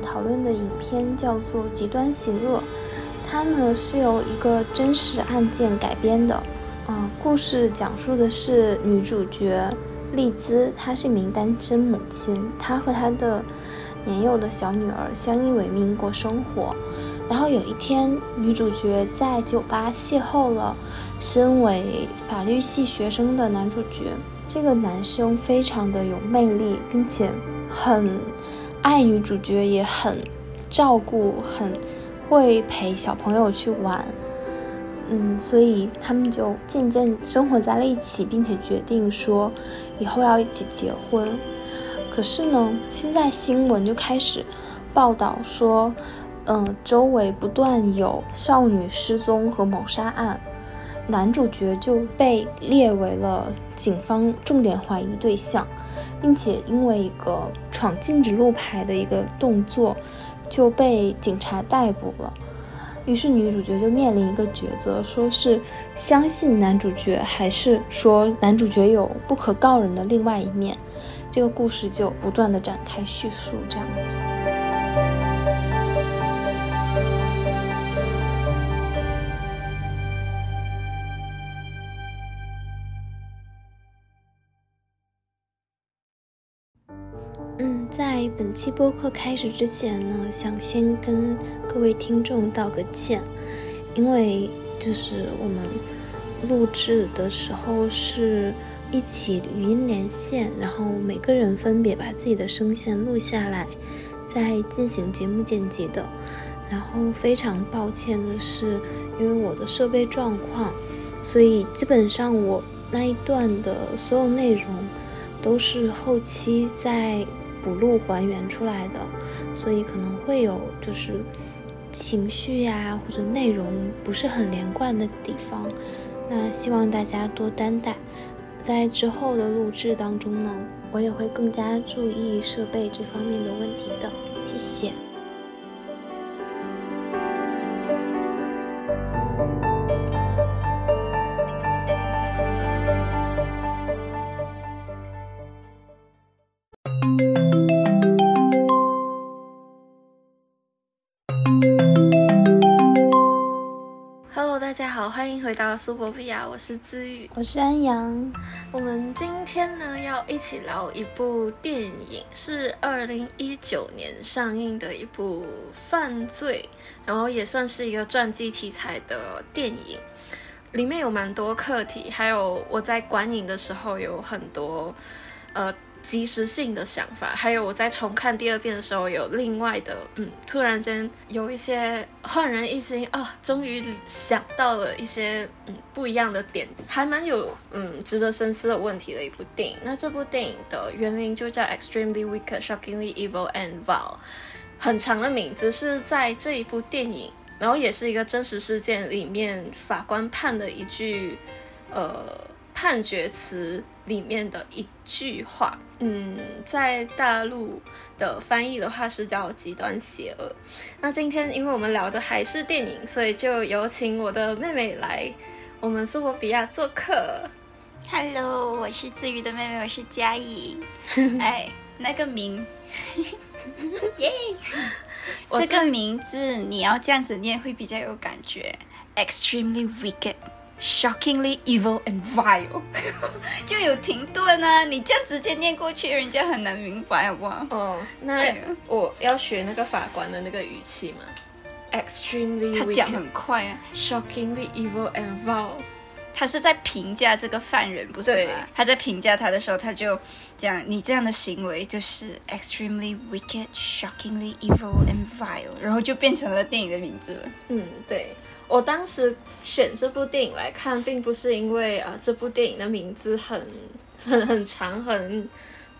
讨论的影片叫做《极端邪恶》，它呢是由一个真实案件改编的。嗯，故事讲述的是女主角丽兹，她是一名单身母亲，她和她的年幼的小女儿相依为命过生活。然后有一天，女主角在酒吧邂逅了身为法律系学生的男主角。这个男生非常的有魅力，并且很爱女主角，也很照顾，很会陪小朋友去玩。嗯，所以他们就渐渐生活在了一起，并且决定说以后要一起结婚。可是呢，现在新闻就开始报道说，嗯，周围不断有少女失踪和谋杀案，男主角就被列为了警方重点怀疑对象，并且因为一个闯禁止路牌的一个动作，就被警察逮捕了。于是女主角就面临一个抉择，说是相信男主角，还是说男主角有不可告人的另外一面。这个故事就不断的展开叙述，这样子。在本期播客开始之前呢，想先跟各位听众道个歉，因为就是我们录制的时候是一起语音连线，然后每个人分别把自己的声线录下来，再进行节目剪辑的。然后非常抱歉的是，因为我的设备状况，所以基本上我那一段的所有内容都是后期在。补录还原出来的，所以可能会有就是情绪呀或者内容不是很连贯的地方，那希望大家多担待。在之后的录制当中呢，我也会更加注意设备这方面的问题的，谢谢。回到苏博比亚，我是资宇，我是安阳。我们今天呢要一起聊一部电影，是二零一九年上映的一部犯罪，然后也算是一个传记题材的电影，里面有蛮多课题，还有我在观影的时候有很多呃。及时性的想法，还有我在重看第二遍的时候，有另外的，嗯，突然间有一些焕然一新啊，终于想到了一些嗯不一样的点，还蛮有嗯值得深思的问题的一部电影。那这部电影的原名就叫《Extremely Wicked, Shockingly Evil and Vile》，很长的名字是在这一部电影，然后也是一个真实事件里面法官判的一句呃判决词里面的一句话。嗯，在大陆的翻译的话是叫极端邪恶。那今天因为我们聊的还是电影，所以就有请我的妹妹来我们苏博比亚做客。Hello，我是自愈的妹妹，我是嘉怡。哎，那个名，耶，这个名字你要这样子念会比较有感觉。Extremely wicked。Shockingly evil and vile，就有停顿啊！你这样直接念过去，人家很难明白，好不好？哦，那我要学那个法官的那个语气嘛？Extremely，他讲很快啊。Shockingly evil and vile，他是在评价这个犯人，不是吗？他在评价他的时候，他就讲你这样的行为就是 extremely wicked, shockingly evil and vile，然后就变成了电影的名字了。嗯，对。我当时选这部电影来看，并不是因为啊这部电影的名字很很很长，很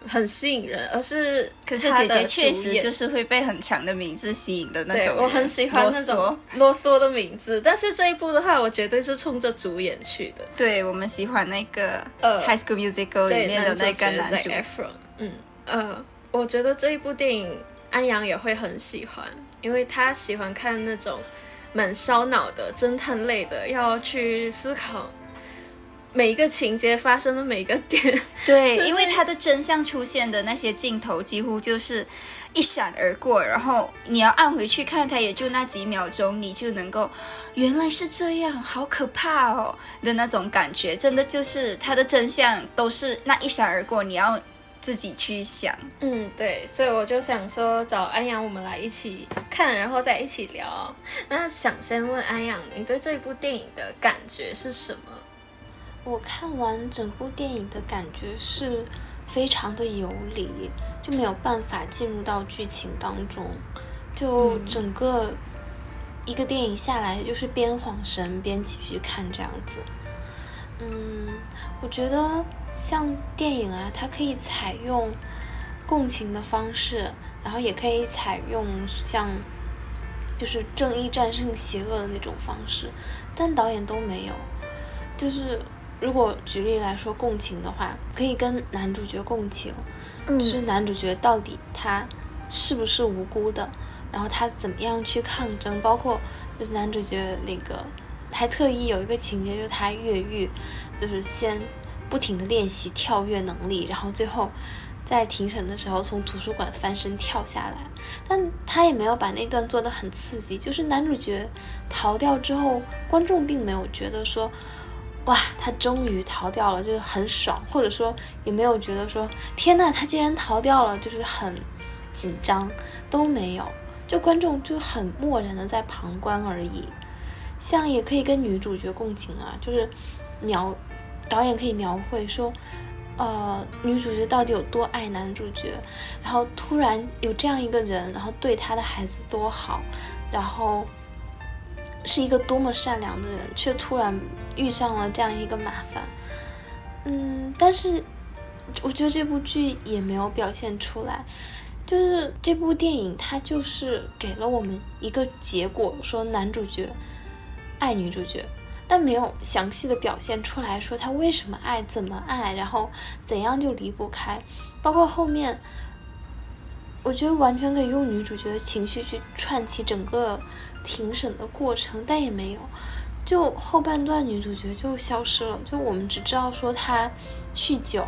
很吸引人，而是可是姐姐确实就是会被很强的名字吸引的那种。我很喜欢那种啰嗦的名字，但是这一部的话，我绝对是冲着主演去的。对我们喜欢那个呃《High School Musical》里面的那个男主。嗯呃，我觉得这一部电影安阳也会很喜欢，因为他喜欢看那种。蛮烧脑的侦探类的，要去思考每一个情节发生的每一个点。对，因为它的真相出现的那些镜头几乎就是一闪而过，然后你要按回去看，它也就那几秒钟，你就能够原来是这样，好可怕哦的那种感觉，真的就是它的真相都是那一闪而过，你要。自己去想，嗯，对，所以我就想说找安阳，我们来一起看，然后再一起聊。那想先问安阳，你对这部电影的感觉是什么？我看完整部电影的感觉是非常的游离，就没有办法进入到剧情当中，就整个一个电影下来就是边晃神边继续看这样子。嗯，我觉得像电影啊，它可以采用共情的方式，然后也可以采用像就是正义战胜邪恶的那种方式，但导演都没有。就是如果举例来说，共情的话，可以跟男主角共情，就是男主角到底他是不是无辜的，然后他怎么样去抗争，包括就是男主角那个。还特意有一个情节，就是他越狱，就是先不停的练习跳跃能力，然后最后在庭审的时候从图书馆翻身跳下来。但他也没有把那段做得很刺激，就是男主角逃掉之后，观众并没有觉得说，哇，他终于逃掉了，就是很爽，或者说也没有觉得说，天呐，他竟然逃掉了，就是很紧张，都没有，就观众就很漠然的在旁观而已。像也可以跟女主角共情啊，就是描导演可以描绘说，呃，女主角到底有多爱男主角，然后突然有这样一个人，然后对他的孩子多好，然后是一个多么善良的人，却突然遇上了这样一个麻烦。嗯，但是我觉得这部剧也没有表现出来，就是这部电影它就是给了我们一个结果，说男主角。爱女主角，但没有详细的表现出来说他为什么爱，怎么爱，然后怎样就离不开。包括后面，我觉得完全可以用女主角的情绪去串起整个庭审的过程，但也没有。就后半段女主角就消失了，就我们只知道说她酗酒，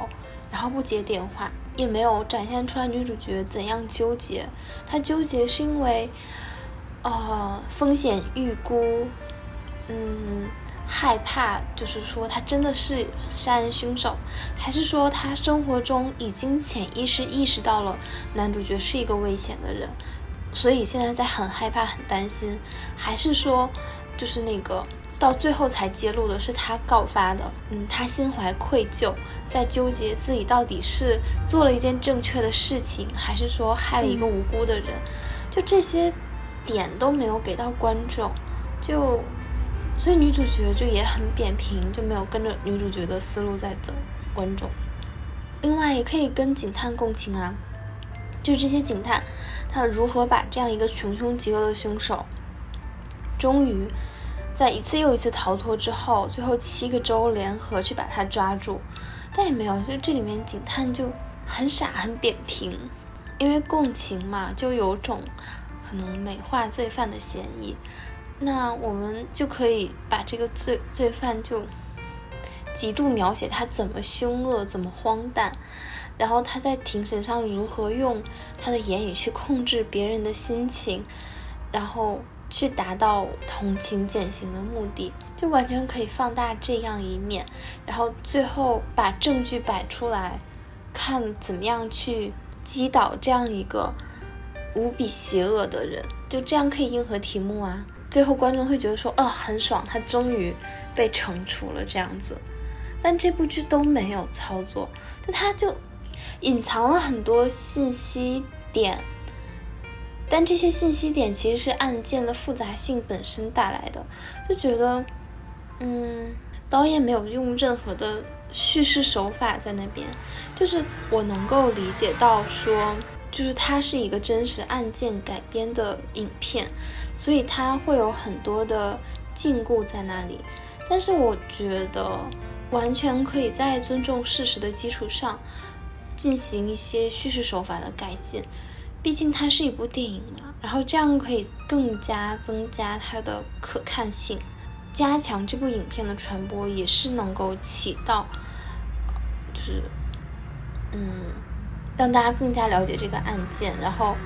然后不接电话，也没有展现出来女主角怎样纠结。她纠结是因为，呃，风险预估。嗯，害怕就是说他真的是杀人凶手，还是说他生活中已经潜意识意识到了男主角是一个危险的人，所以现在在很害怕、很担心，还是说就是那个到最后才揭露的是他告发的？嗯，他心怀愧疚，在纠结自己到底是做了一件正确的事情，还是说害了一个无辜的人？就这些点都没有给到观众，就。所以女主角就也很扁平，就没有跟着女主角的思路在走。观众，另外也可以跟警探共情啊，就是这些警探，他如何把这样一个穷凶极恶的凶手，终于在一次又一次逃脱之后，最后七个州联合去把他抓住，但也没有，就这里面警探就很傻很扁平，因为共情嘛，就有种可能美化罪犯的嫌疑。那我们就可以把这个罪罪犯就极度描写他怎么凶恶，怎么荒诞，然后他在庭审上如何用他的言语去控制别人的心情，然后去达到同情减刑的目的，就完全可以放大这样一面，然后最后把证据摆出来，看怎么样去击倒这样一个无比邪恶的人，就这样可以应和题目啊。最后观众会觉得说，哦，很爽，他终于被惩处了这样子。但这部剧都没有操作，就它就隐藏了很多信息点。但这些信息点其实是案件的复杂性本身带来的，就觉得，嗯，导演没有用任何的叙事手法在那边，就是我能够理解到说。就是它是一个真实案件改编的影片，所以它会有很多的禁锢在那里。但是我觉得完全可以在尊重事实的基础上进行一些叙事手法的改进。毕竟它是一部电影嘛，然后这样可以更加增加它的可看性。加强这部影片的传播，也是能够起到，就是嗯，让大家更加了解这个案件，然后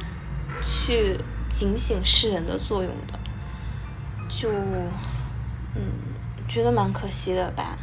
去警醒世人的作用的。就嗯，觉得蛮可惜的吧。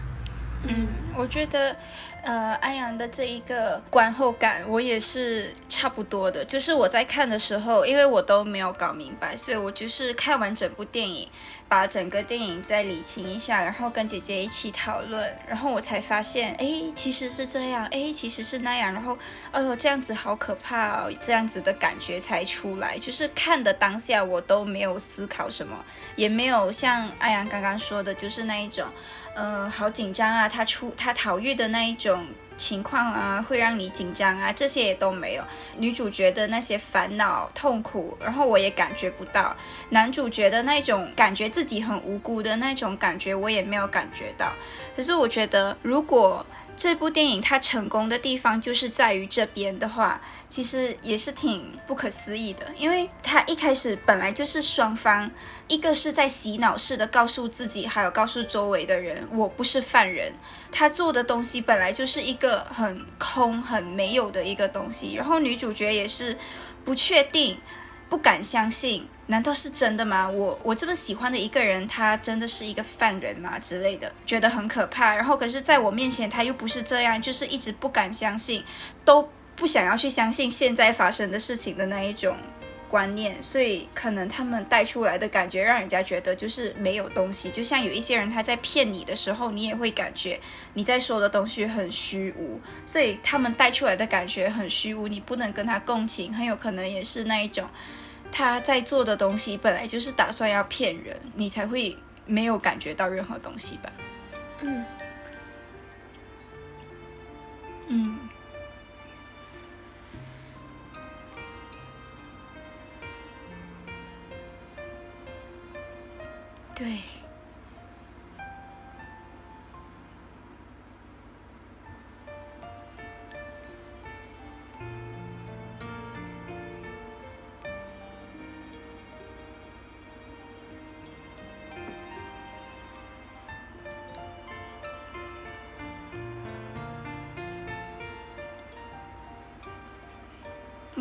嗯，我觉得，呃，安阳的这一个观后感，我也是差不多的。就是我在看的时候，因为我都没有搞明白，所以我就是看完整部电影，把整个电影再理清一下，然后跟姐姐一起讨论，然后我才发现，哎，其实是这样，哎，其实是那样，然后，哎呦，这样子好可怕哦，这样子的感觉才出来。就是看的当下，我都没有思考什么，也没有像安阳刚刚说的，就是那一种。呃，好紧张啊！他出他逃狱的那一种情况啊，会让你紧张啊，这些也都没有。女主角的那些烦恼、痛苦，然后我也感觉不到。男主角的那种感觉自己很无辜的那种感觉，我也没有感觉到。可是我觉得，如果这部电影它成功的地方就是在于这边的话，其实也是挺不可思议的，因为它一开始本来就是双方，一个是在洗脑式的告诉自己，还有告诉周围的人，我不是犯人。他做的东西本来就是一个很空、很没有的一个东西，然后女主角也是不确定。不敢相信，难道是真的吗？我我这么喜欢的一个人，他真的是一个犯人吗？之类的，觉得很可怕。然后，可是在我面前，他又不是这样，就是一直不敢相信，都不想要去相信现在发生的事情的那一种观念。所以，可能他们带出来的感觉，让人家觉得就是没有东西。就像有一些人他在骗你的时候，你也会感觉你在说的东西很虚无。所以，他们带出来的感觉很虚无，你不能跟他共情，很有可能也是那一种。他在做的东西本来就是打算要骗人，你才会没有感觉到任何东西吧？嗯，嗯，对。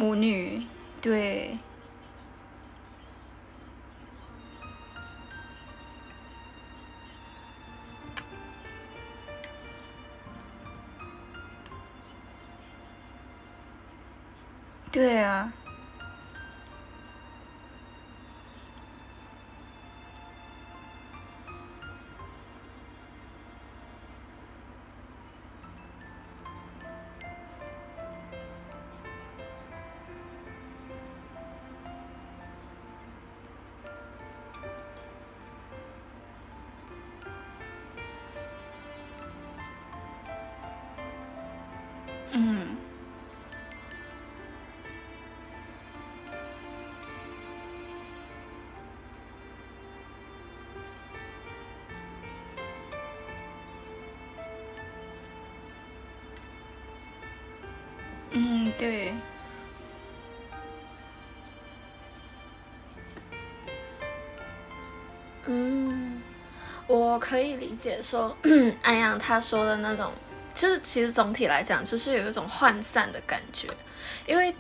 母女，对，对啊。嗯，对，嗯，我可以理解说，安阳他说的那种。就是其实总体来讲，就是有一种涣散的感觉，因为，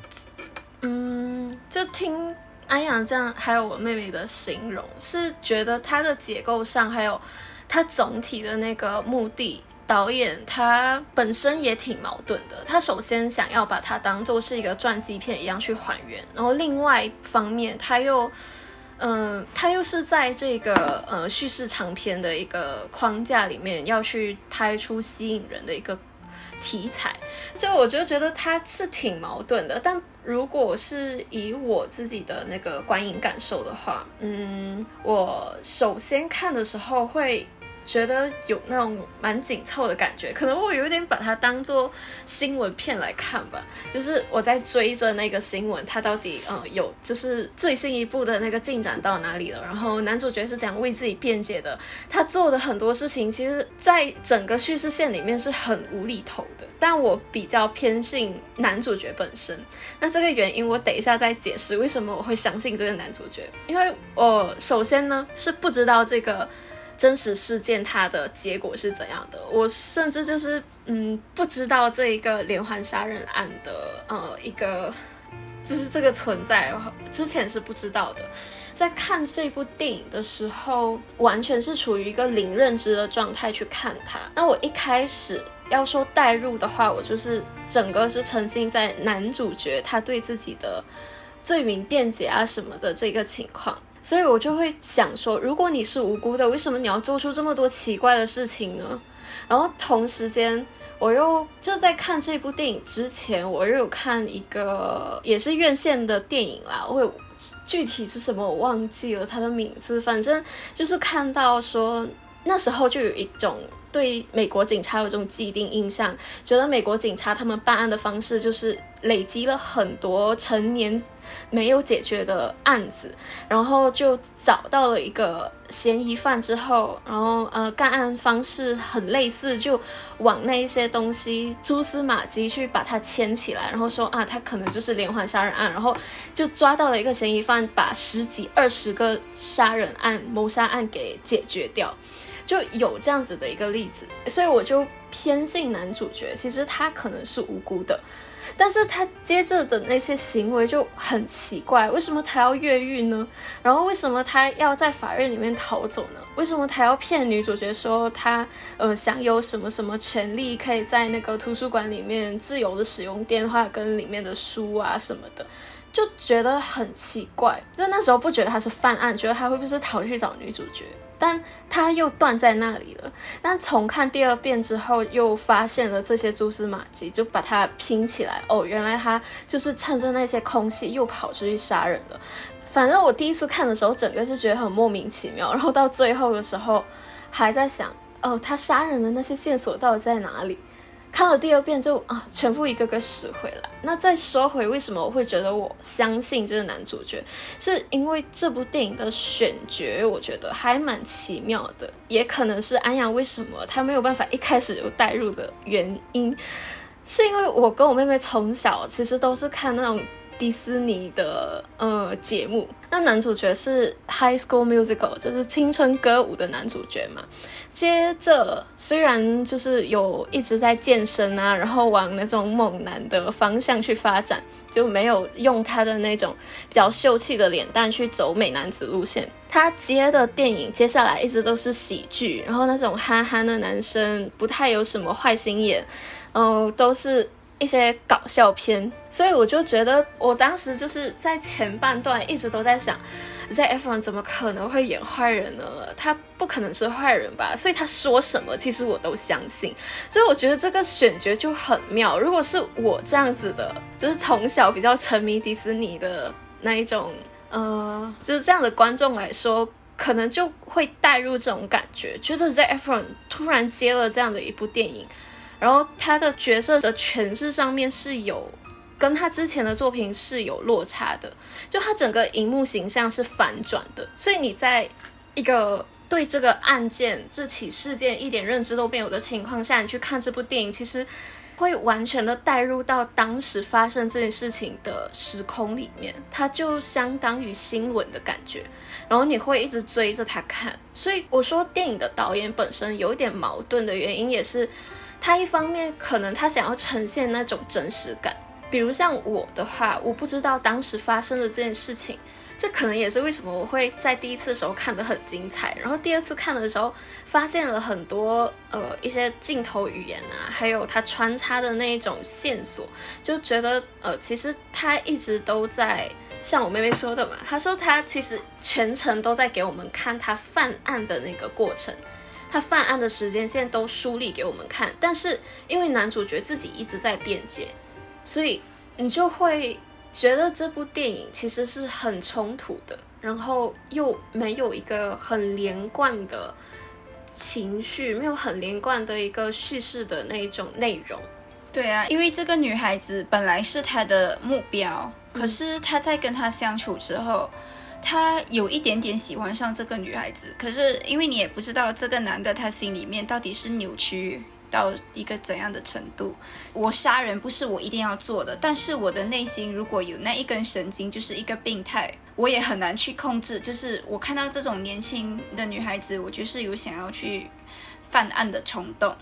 嗯，就听安阳这样，还有我妹妹的形容，是觉得它的结构上，还有它总体的那个目的，导演他本身也挺矛盾的。他首先想要把它当做是一个传记片一样去还原，然后另外一方面他又。嗯，他又是在这个呃叙事长篇的一个框架里面要去拍出吸引人的一个题材，就我就觉得他是挺矛盾的。但如果是以我自己的那个观影感受的话，嗯，我首先看的时候会。觉得有那种蛮紧凑的感觉，可能我有点把它当做新闻片来看吧。就是我在追着那个新闻，它到底嗯有就是最新一步的那个进展到哪里了？然后男主角是怎样为自己辩解的？他做的很多事情，其实在整个叙事线里面是很无厘头的。但我比较偏信男主角本身。那这个原因我等一下再解释为什么我会相信这个男主角。因为我首先呢是不知道这个。真实事件它的结果是怎样的。我甚至就是嗯不知道这一个连环杀人案的呃一个就是这个存在，之前是不知道的。在看这部电影的时候，完全是处于一个零认知的状态去看它。那我一开始要说代入的话，我就是整个是沉浸在男主角他对自己的罪名辩解啊什么的这个情况，所以我就会想说，如果你是无辜的，为什么你要做出这么多奇怪的事情呢？然后同时间，我又就在看这部电影之前，我又有看一个也是院线的电影啦，我。具体是什么我忘记了它的名字，反正就是看到说那时候就有一种对美国警察有这种既定印象，觉得美国警察他们办案的方式就是累积了很多成年。没有解决的案子，然后就找到了一个嫌疑犯之后，然后呃，干案方式很类似，就往那一些东西蛛丝马迹去把它牵起来，然后说啊，他可能就是连环杀人案，然后就抓到了一个嫌疑犯，把十几二十个杀人案、谋杀案给解决掉，就有这样子的一个例子，所以我就偏信男主角，其实他可能是无辜的。但是他接着的那些行为就很奇怪，为什么他要越狱呢？然后为什么他要在法院里面逃走呢？为什么他要骗女主角说他呃享有什么什么权利，可以在那个图书馆里面自由的使用电话跟里面的书啊什么的？就觉得很奇怪，就那时候不觉得他是犯案，觉得他会不会是逃去找女主角？但他又断在那里了。但从看第二遍之后，又发现了这些蛛丝马迹，就把它拼起来。哦，原来他就是趁着那些空隙又跑出去杀人了。反正我第一次看的时候，整个是觉得很莫名其妙。然后到最后的时候，还在想，哦，他杀人的那些线索到底在哪里？看了第二遍就啊，全部一个个死回来。那再说回为什么我会觉得我相信这个男主角，是因为这部电影的选角，我觉得还蛮奇妙的。也可能是安阳为什么他没有办法一开始就带入的原因，是因为我跟我妹妹从小其实都是看那种。迪士尼的呃节目，那男主角是 High School Musical，就是青春歌舞的男主角嘛。接着虽然就是有一直在健身啊，然后往那种猛男的方向去发展，就没有用他的那种比较秀气的脸蛋去走美男子路线。他接的电影接下来一直都是喜剧，然后那种憨憨的男生不太有什么坏心眼，嗯，都是。一些搞笑片，所以我就觉得，我当时就是在前半段一直都在想，Z Efron 怎么可能会演坏人呢？他不可能是坏人吧？所以他说什么，其实我都相信。所以我觉得这个选角就很妙。如果是我这样子的，就是从小比较沉迷迪士尼的那一种，呃，就是这样的观众来说，可能就会带入这种感觉，觉得 Z Efron 突然接了这样的一部电影。然后他的角色的诠释上面是有跟他之前的作品是有落差的，就他整个荧幕形象是反转的，所以你在一个对这个案件这起事件一点认知都没有的情况下，你去看这部电影，其实会完全的带入到当时发生这件事情的时空里面，它就相当于新闻的感觉，然后你会一直追着他看，所以我说电影的导演本身有一点矛盾的原因也是。他一方面可能他想要呈现那种真实感，比如像我的话，我不知道当时发生的这件事情，这可能也是为什么我会在第一次的时候看得很精彩，然后第二次看的时候发现了很多呃一些镜头语言啊，还有他穿插的那一种线索，就觉得呃其实他一直都在像我妹妹说的嘛，她说他其实全程都在给我们看他犯案的那个过程。他犯案的时间线都梳理给我们看，但是因为男主角自己一直在辩解，所以你就会觉得这部电影其实是很冲突的，然后又没有一个很连贯的情绪，没有很连贯的一个叙事的那一种内容。对啊，因为这个女孩子本来是他的目标，可是他在跟他相处之后。他有一点点喜欢上这个女孩子，可是因为你也不知道这个男的他心里面到底是扭曲到一个怎样的程度。我杀人不是我一定要做的，但是我的内心如果有那一根神经，就是一个病态，我也很难去控制。就是我看到这种年轻的女孩子，我就是有想要去犯案的冲动。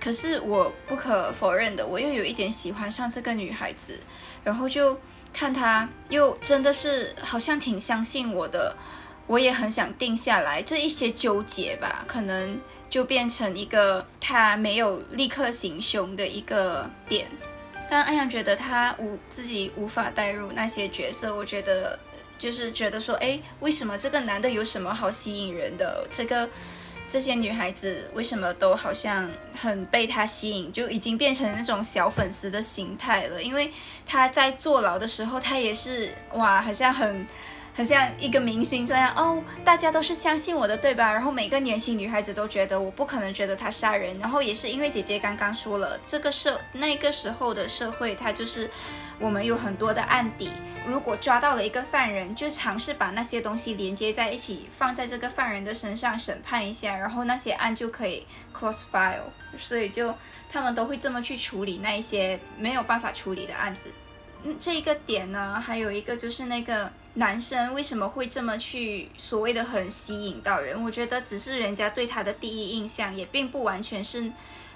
可是我不可否认的，我又有一点喜欢上这个女孩子，然后就看他又真的是好像挺相信我的，我也很想定下来。这一些纠结吧，可能就变成一个他没有立刻行凶的一个点。但安阳觉得他无自己无法带入那些角色，我觉得就是觉得说，哎，为什么这个男的有什么好吸引人的？这个。这些女孩子为什么都好像很被他吸引，就已经变成那种小粉丝的心态了？因为他在坐牢的时候，他也是哇，好像很，很像一个明星这样哦，大家都是相信我的，对吧？然后每个年轻女孩子都觉得我不可能觉得他杀人，然后也是因为姐姐刚刚说了，这个社那个时候的社会，他就是我们有很多的案底。如果抓到了一个犯人，就尝试把那些东西连接在一起，放在这个犯人的身上审判一下，然后那些案就可以 close file。所以就他们都会这么去处理那一些没有办法处理的案子。嗯，这一个点呢，还有一个就是那个男生为什么会这么去所谓的很吸引到人？我觉得只是人家对他的第一印象，也并不完全是。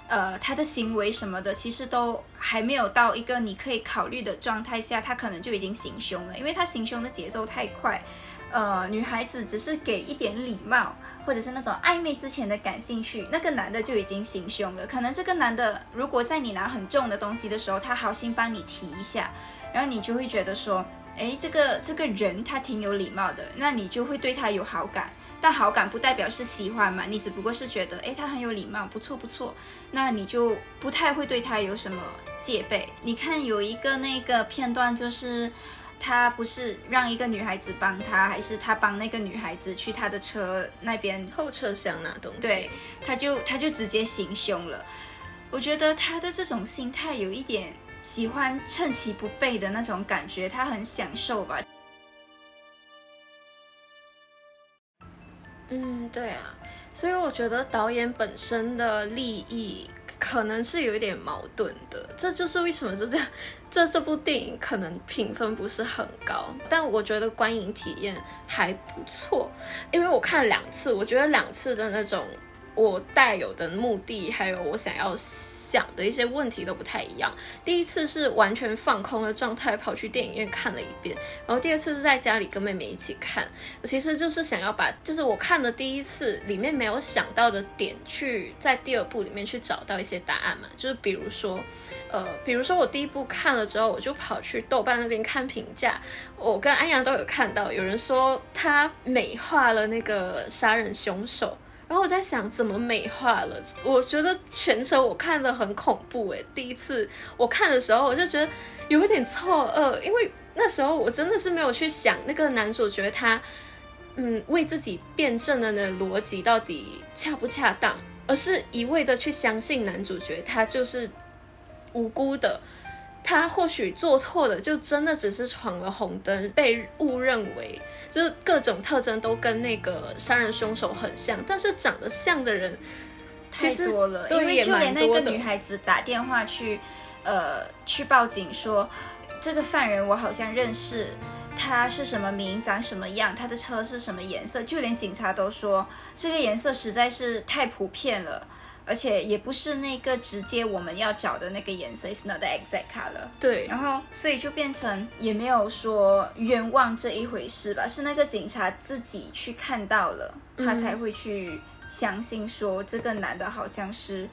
呃，他的行为什么的，其实都还没有到一个你可以考虑的状态下，他可能就已经行凶了，因为他行凶的节奏太快。呃，女孩子只是给一点礼貌，或者是那种暧昧之前的感兴趣，那个男的就已经行凶了。可能这个男的如果在你拿很重的东西的时候，他好心帮你提一下，然后你就会觉得说，哎，这个这个人他挺有礼貌的，那你就会对他有好感。但好感不代表是喜欢嘛，你只不过是觉得，哎，他很有礼貌，不错不错，那你就不太会对他有什么戒备。你看有一个那个片段，就是他不是让一个女孩子帮他，还是他帮那个女孩子去他的车那边后车厢拿东西，对，他就他就直接行凶了。我觉得他的这种心态有一点喜欢趁其不备的那种感觉，他很享受吧。嗯，对啊，所以我觉得导演本身的利益可能是有一点矛盾的，这就是为什么是这样，这这部电影可能评分不是很高，但我觉得观影体验还不错，因为我看了两次，我觉得两次的那种。我带有的目的，还有我想要想的一些问题都不太一样。第一次是完全放空的状态，跑去电影院看了一遍，然后第二次是在家里跟妹妹一起看。其实就是想要把，就是我看的第一次里面没有想到的点，去在第二部里面去找到一些答案嘛。就是比如说，呃，比如说我第一部看了之后，我就跑去豆瓣那边看评价，我跟安阳都有看到，有人说他美化了那个杀人凶手。然后我在想怎么美化了，我觉得全程我看的很恐怖诶，第一次我看的时候，我就觉得有一点错愕，因为那时候我真的是没有去想那个男主角他，嗯，为自己辩证的那逻辑到底恰不恰当，而是一味的去相信男主角他就是无辜的。他或许做错的，就真的只是闯了红灯，被误认为就是各种特征都跟那个杀人凶手很像，但是长得像的人太多了，因为就连那个女孩子打电话去，呃，去报警说这个犯人我好像认识，他是什么名，长什么样，他的车是什么颜色，就连警察都说这个颜色实在是太普遍了。而且也不是那个直接我们要找的那个颜色，is not the exact color。对，然后所以就变成也没有说冤枉这一回事吧，是那个警察自己去看到了，他才会去相信说这个男的好像是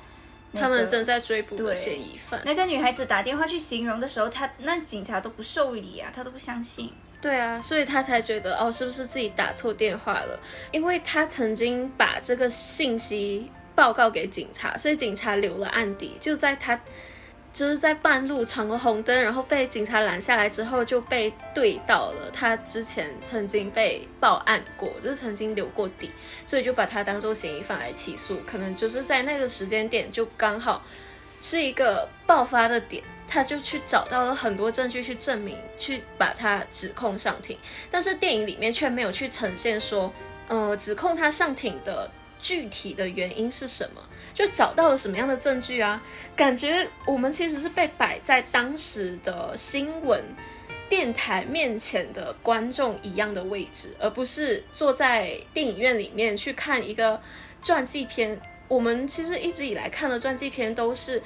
他们正在追捕的嫌疑犯。那个女孩子打电话去形容的时候，他那警察都不受理啊，他都不相信。对啊，所以他才觉得哦，是不是自己打错电话了？因为他曾经把这个信息。报告给警察，所以警察留了案底。就在他就是在半路闯了红灯，然后被警察拦下来之后，就被对到了他之前曾经被报案过，就是曾经留过底，所以就把他当做嫌疑犯来起诉。可能就是在那个时间点，就刚好是一个爆发的点，他就去找到了很多证据去证明，去把他指控上庭。但是电影里面却没有去呈现说，呃，指控他上庭的。具体的原因是什么，就找到了什么样的证据啊？感觉我们其实是被摆在当时的新闻电台面前的观众一样的位置，而不是坐在电影院里面去看一个传记片。我们其实一直以来看的传记片都是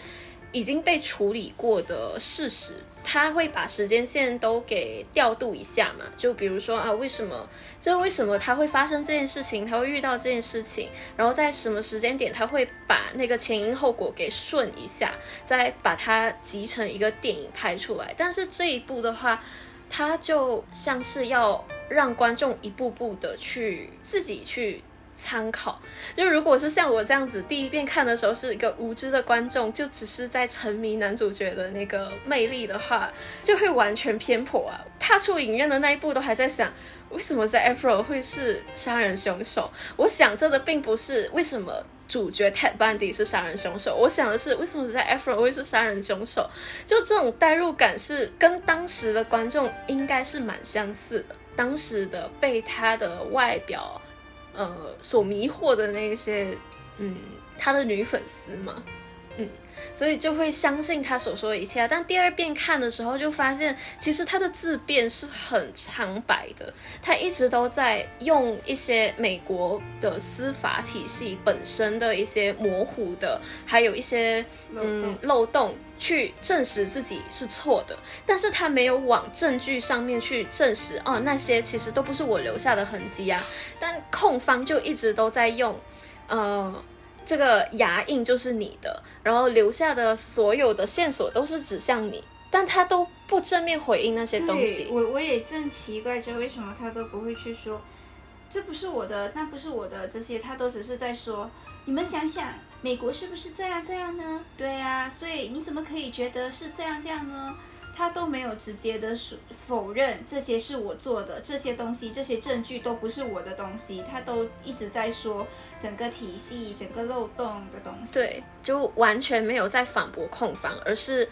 已经被处理过的事实。他会把时间线都给调度一下嘛？就比如说啊，为什么？就为什么他会发生这件事情？他会遇到这件事情？然后在什么时间点，他会把那个前因后果给顺一下，再把它集成一个电影拍出来。但是这一步的话，他就像是要让观众一步步的去自己去。参考，就如果是像我这样子，第一遍看的时候是一个无知的观众，就只是在沉迷男主角的那个魅力的话，就会完全偏颇啊！踏出影院的那一步，都还在想，为什么在 Afro 会是杀人凶手？我想这的并不是为什么主角 Ted Bundy 是杀人凶手，我想的是为什么在 Afro 会是杀人凶手？就这种代入感是跟当时的观众应该是蛮相似的，当时的被他的外表。呃，所迷惑的那些，嗯，他的女粉丝嘛，所以就会相信他所说的一切。但第二遍看的时候，就发现其实他的自辩是很苍白的，他一直都在用一些美国的司法体系本身的一些模糊的，还有一些嗯漏洞。去证实自己是错的，但是他没有往证据上面去证实，哦，那些其实都不是我留下的痕迹啊。但控方就一直都在用，呃，这个牙印就是你的，然后留下的所有的线索都是指向你，但他都不正面回应那些东西。我我也正奇怪，就为什么他都不会去说，这不是我的，那不是我的，这些他都只是在说，你们想想。美国是不是这样这样呢？对呀，所以你怎么可以觉得是这样这样呢？他都没有直接的否认这些是我做的，这些东西、这些证据都不是我的东西，他都一直在说整个体系、整个漏洞的东西。对，就完全没有在反驳控方，而是。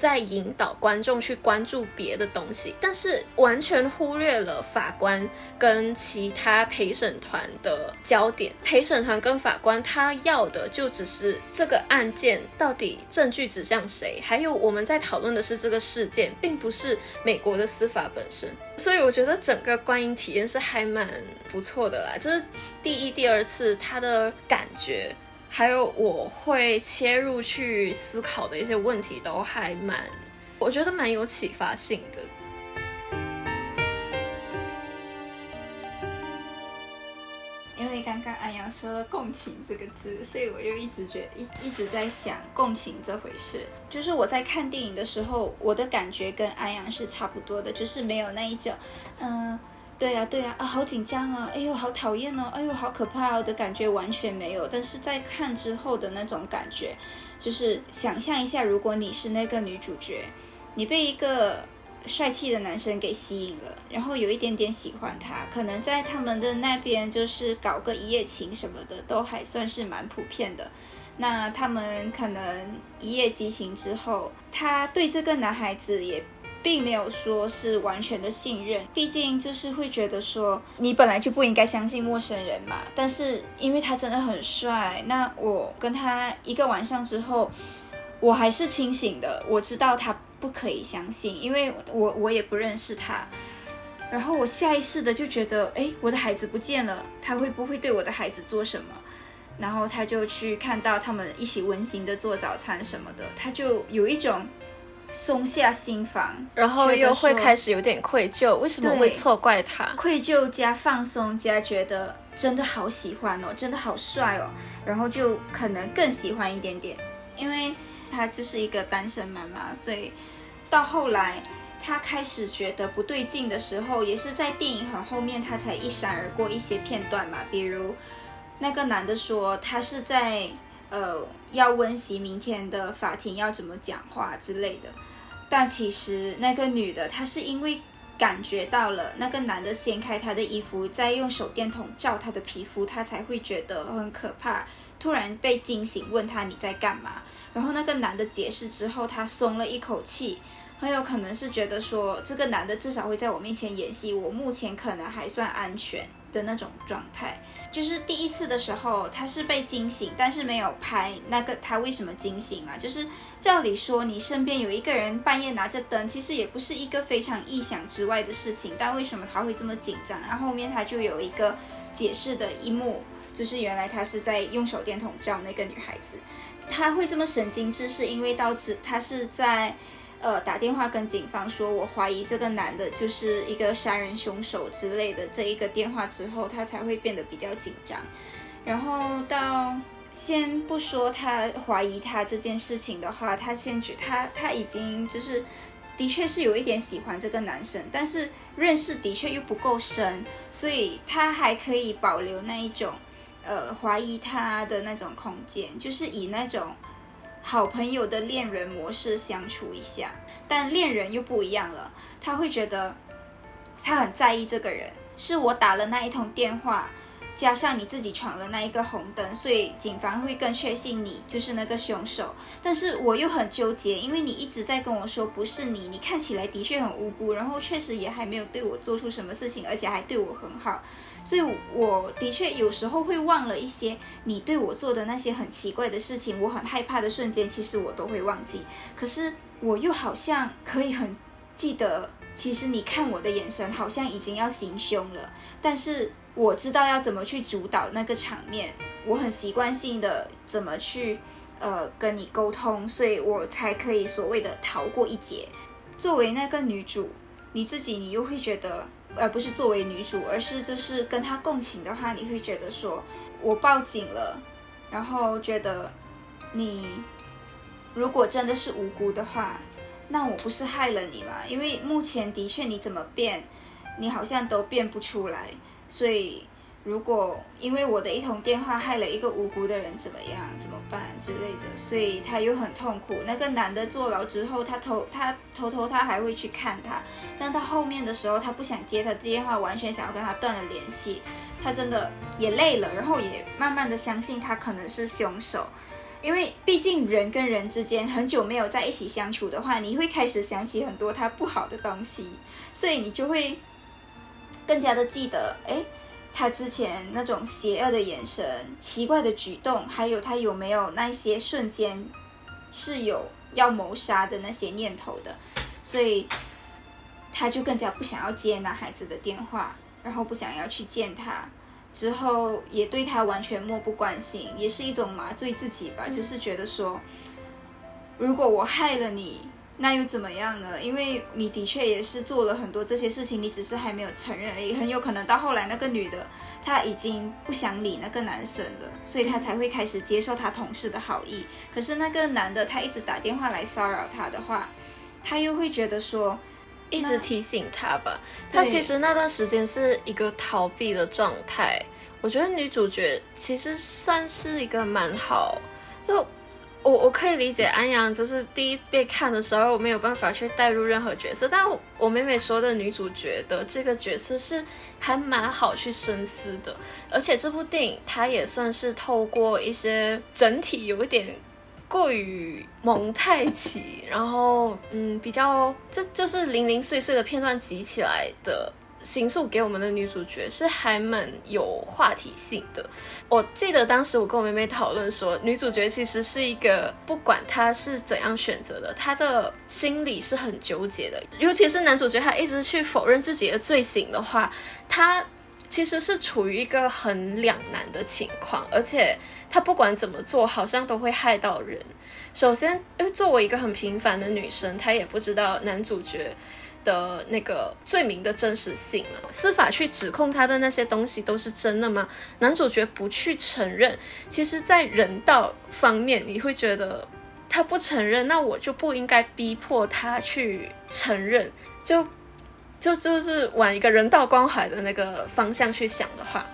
在引导观众去关注别的东西，但是完全忽略了法官跟其他陪审团的焦点。陪审团跟法官他要的就只是这个案件到底证据指向谁，还有我们在讨论的是这个事件，并不是美国的司法本身。所以我觉得整个观影体验是还蛮不错的啦，就是第一、第二次他的感觉。还有我会切入去思考的一些问题，都还蛮，我觉得蛮有启发性的。因为刚刚安阳说了“共情”这个字，所以我就一直觉一一直在想共情这回事。就是我在看电影的时候，我的感觉跟安阳是差不多的，就是没有那一种，嗯。对呀，对呀，啊，好紧张啊！哎呦，好讨厌哦！哎呦，好可怕哦！的感觉完全没有。但是在看之后的那种感觉，就是想象一下，如果你是那个女主角，你被一个帅气的男生给吸引了，然后有一点点喜欢他，可能在他们的那边就是搞个一夜情什么的，都还算是蛮普遍的。那他们可能一夜激情之后，他对这个男孩子也。并没有说是完全的信任，毕竟就是会觉得说你本来就不应该相信陌生人嘛。但是因为他真的很帅，那我跟他一个晚上之后，我还是清醒的，我知道他不可以相信，因为我我也不认识他。然后我下意识的就觉得，哎，我的孩子不见了，他会不会对我的孩子做什么？然后他就去看到他们一起温馨的做早餐什么的，他就有一种。松下心房，然后又会开始有点愧疚，为什么会错怪他？愧疚加放松加觉得真的好喜欢哦，真的好帅哦，然后就可能更喜欢一点点，因为他就是一个单身妈妈，所以到后来他开始觉得不对劲的时候，也是在电影很后面他才一闪而过一些片段嘛，比如那个男的说他是在。呃，要温习明天的法庭要怎么讲话之类的，但其实那个女的她是因为感觉到了那个男的掀开她的衣服，再用手电筒照她的皮肤，她才会觉得很可怕，突然被惊醒，问他你在干嘛？然后那个男的解释之后，她松了一口气，很有可能是觉得说这个男的至少会在我面前演戏，我目前可能还算安全的那种状态。就是第一次的时候，他是被惊醒，但是没有拍那个他为什么惊醒嘛？就是照理说，你身边有一个人半夜拿着灯，其实也不是一个非常意想之外的事情。但为什么他会这么紧张？然后后面他就有一个解释的一幕，就是原来他是在用手电筒照那个女孩子。他会这么神经质，是因为导致他是在。呃，打电话跟警方说，我怀疑这个男的就是一个杀人凶手之类的。这一个电话之后，他才会变得比较紧张。然后到先不说他怀疑他这件事情的话，他先觉他他已经就是的确是有一点喜欢这个男生，但是认识的确又不够深，所以他还可以保留那一种呃怀疑他的那种空间，就是以那种。好朋友的恋人模式相处一下，但恋人又不一样了。他会觉得他很在意这个人，是我打了那一通电话，加上你自己闯了那一个红灯，所以警方会更确信你就是那个凶手。但是我又很纠结，因为你一直在跟我说不是你，你看起来的确很无辜，然后确实也还没有对我做出什么事情，而且还对我很好。所以我的确有时候会忘了一些你对我做的那些很奇怪的事情，我很害怕的瞬间，其实我都会忘记。可是我又好像可以很记得，其实你看我的眼神好像已经要行凶了，但是我知道要怎么去主导那个场面，我很习惯性的怎么去呃跟你沟通，所以我才可以所谓的逃过一劫。作为那个女主，你自己你又会觉得。而不是作为女主，而是就是跟他共情的话，你会觉得说，我报警了，然后觉得你如果真的是无辜的话，那我不是害了你吗？因为目前的确你怎么变，你好像都变不出来，所以。如果因为我的一通电话害了一个无辜的人，怎么样？怎么办之类的？所以他又很痛苦。那个男的坐牢之后，他偷他偷偷他还会去看他，但他后面的时候，他不想接他的电话，完全想要跟他断了联系。他真的也累了，然后也慢慢的相信他可能是凶手，因为毕竟人跟人之间很久没有在一起相处的话，你会开始想起很多他不好的东西，所以你就会更加的记得，哎。他之前那种邪恶的眼神、奇怪的举动，还有他有没有那些瞬间是有要谋杀的那些念头的，所以他就更加不想要接男孩子的电话，然后不想要去见他，之后也对他完全漠不关心，也是一种麻醉自己吧，就是觉得说，如果我害了你。那又怎么样呢？因为你的确也是做了很多这些事情，你只是还没有承认而已。很有可能到后来那个女的，她已经不想理那个男生了，所以她才会开始接受他同事的好意。可是那个男的，他一直打电话来骚扰她的话，他又会觉得说，一直提醒他吧。他其实那段时间是一个逃避的状态。我觉得女主角其实算是一个蛮好，就。我我可以理解安阳，就是第一遍看的时候，我没有办法去带入任何角色。但我妹妹说的女主角的这个角色是还蛮好去深思的，而且这部电影它也算是透过一些整体有一点过于蒙太奇，然后嗯比较这就是零零碎碎的片段集起来的。形塑给我们的女主角是还蛮有话题性的。我记得当时我跟我妹妹讨论说，女主角其实是一个不管她是怎样选择的，她的心里是很纠结的。尤其是男主角他一直去否认自己的罪行的话，他其实是处于一个很两难的情况，而且他不管怎么做，好像都会害到人。首先，因为作为一个很平凡的女生，她也不知道男主角。的那个罪名的真实性司法去指控他的那些东西都是真的吗？男主角不去承认，其实，在人道方面，你会觉得他不承认，那我就不应该逼迫他去承认，就就就是往一个人道关怀的那个方向去想的话，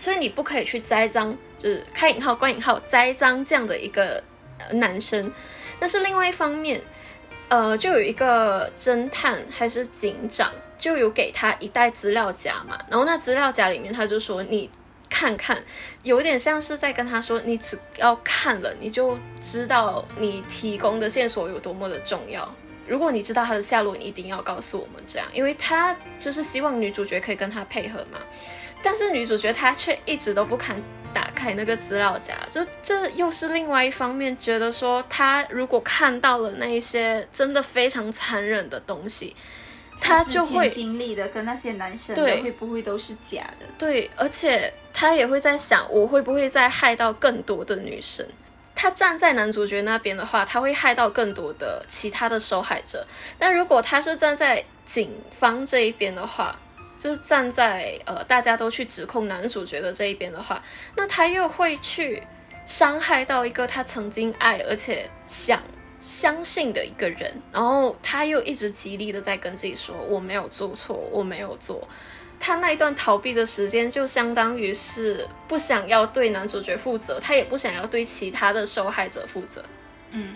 所以你不可以去栽赃，就是开引号关引号栽赃这样的一个男生，但是另外一方面。呃，就有一个侦探还是警长，就有给他一袋资料夹嘛，然后那资料夹里面他就说你看看，有点像是在跟他说，你只要看了，你就知道你提供的线索有多么的重要。如果你知道他的下落，你一定要告诉我们这样，因为他就是希望女主角可以跟他配合嘛。但是女主角她却一直都不肯打开那个资料夹，就这又是另外一方面，觉得说她如果看到了那一些真的非常残忍的东西，她就会经历的跟那些男生对会不会都是假的？对，而且她也会在想，我会不会再害到更多的女生？她站在男主角那边的话，他会害到更多的其他的受害者。但如果他是站在警方这一边的话，就是站在呃大家都去指控男主角的这一边的话，那他又会去伤害到一个他曾经爱而且想相信的一个人，然后他又一直极力的在跟自己说我没有做错，我没有做。他那一段逃避的时间，就相当于是不想要对男主角负责，他也不想要对其他的受害者负责。嗯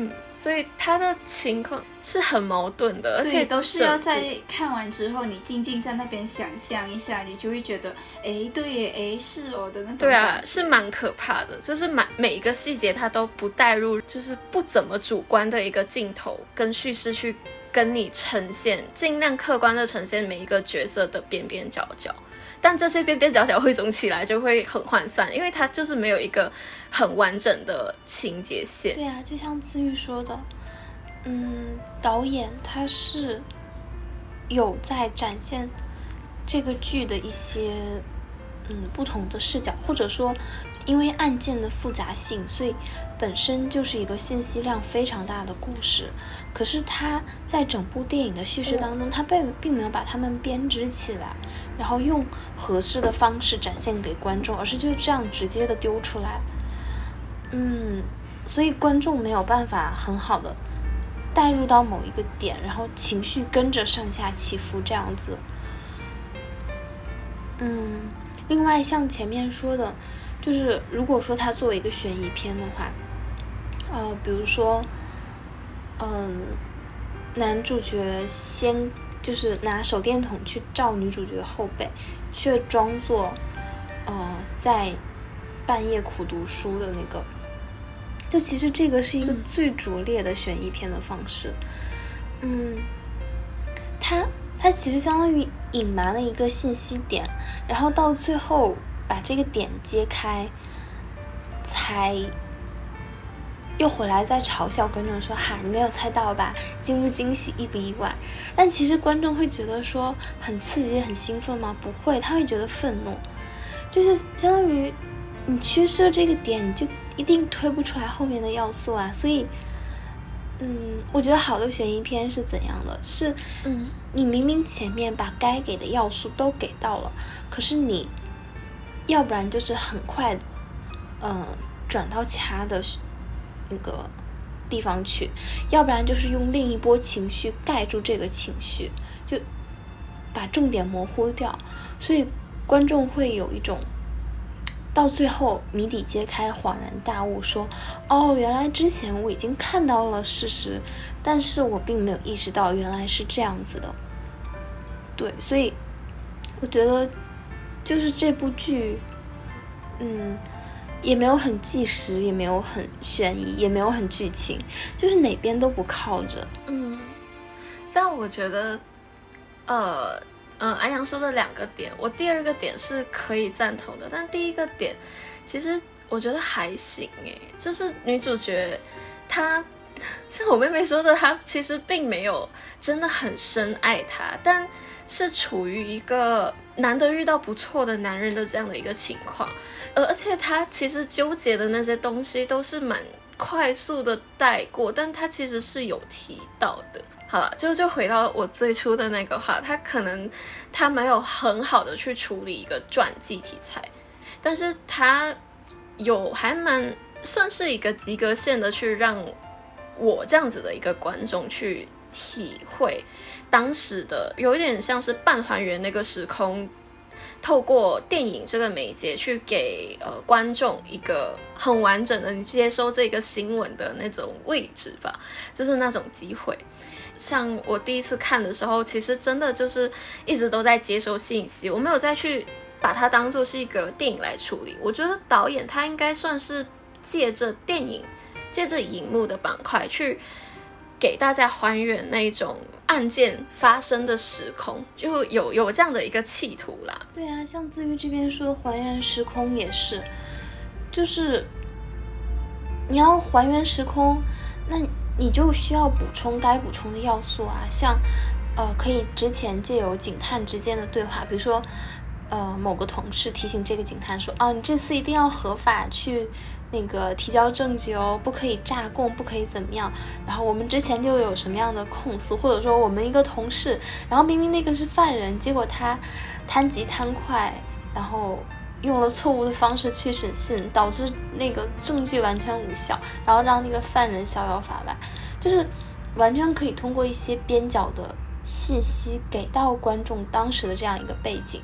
嗯，所以他的情况是很矛盾的，而且，都是要在看完之后，你静静在那边想象一下，你就会觉得，哎，对耶，哎，是哦的那种对啊是蛮可怕的，就是蛮每一个细节他都不带入，就是不怎么主观的一个镜头跟叙事去跟你呈现，尽量客观的呈现每一个角色的边边角角。但这些边边角角汇总起来就会很涣散，因为它就是没有一个很完整的情节线。对啊，就像自愈说的，嗯，导演他是有在展现这个剧的一些嗯不同的视角，或者说因为案件的复杂性，所以本身就是一个信息量非常大的故事。可是他在整部电影的叙事当中，他并并没有把它们编织起来，然后用合适的方式展现给观众，而是就这样直接的丢出来。嗯，所以观众没有办法很好的带入到某一个点，然后情绪跟着上下起伏这样子。嗯，另外像前面说的，就是如果说它作为一个悬疑片的话，呃，比如说，嗯，男主角先就是拿手电筒去照女主角后背，却装作呃在半夜苦读书的那个。就其实这个是一个最拙劣的悬疑片的方式，嗯，他他其实相当于隐瞒了一个信息点，然后到最后把这个点揭开，才又回来再嘲笑观众说：“哈，你没有猜到吧？惊不惊喜，意不意外？”但其实观众会觉得说很刺激、很兴奋吗？不会，他会觉得愤怒，就是相当于你缺失了这个点，你就。一定推不出来后面的要素啊，所以，嗯，我觉得好的悬疑片是怎样的？是，嗯，你明明前面把该给的要素都给到了，可是你，要不然就是很快，嗯，转到其他的那个地方去，要不然就是用另一波情绪盖住这个情绪，就把重点模糊掉，所以观众会有一种。到最后谜底揭开，恍然大悟，说：“哦，原来之前我已经看到了事实，但是我并没有意识到原来是这样子的。”对，所以我觉得就是这部剧，嗯，也没有很纪实，也没有很悬疑，也没有很剧情，就是哪边都不靠着。嗯，但我觉得，呃。嗯，安阳说的两个点，我第二个点是可以赞同的，但第一个点其实我觉得还行诶，就是女主角她 像我妹妹说的，她其实并没有真的很深爱他，但是处于一个难得遇到不错的男人的这样的一个情况，而而且他其实纠结的那些东西都是蛮快速的带过，但他其实是有提到的。好了，就就回到我最初的那个话，他可能他没有很好的去处理一个传记题材，但是他有还蛮算是一个及格线的去让我这样子的一个观众去体会。当时的有一点像是半还原那个时空，透过电影这个媒介去给呃观众一个很完整的你接收这个新闻的那种位置吧，就是那种机会。像我第一次看的时候，其实真的就是一直都在接收信息，我没有再去把它当做是一个电影来处理。我觉得导演他应该算是借着电影、借着荧幕的板块去给大家还原那种案件发生的时空，就有有这样的一个企图啦。对啊，像至于这边说还原时空也是，就是你要还原时空，那你就需要补充该补充的要素啊，像呃，可以之前借由警探之间的对话，比如说呃，某个同事提醒这个警探说，啊，你这次一定要合法去。那个提交证据哦，不可以诈供，不可以怎么样。然后我们之前就有什么样的控诉，或者说我们一个同事，然后明明那个是犯人，结果他贪急贪快，然后用了错误的方式去审讯，导致那个证据完全无效，然后让那个犯人逍遥法外，就是完全可以通过一些边角的信息给到观众当时的这样一个背景，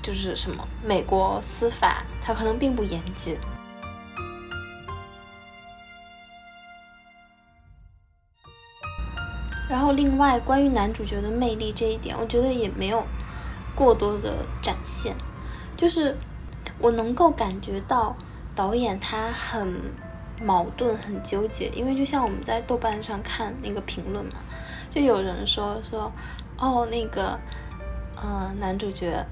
就是什么美国司法它可能并不严谨。然后，另外关于男主角的魅力这一点，我觉得也没有过多的展现。就是我能够感觉到导演他很矛盾、很纠结，因为就像我们在豆瓣上看那个评论嘛，就有人说说，哦，那个，嗯，男主角。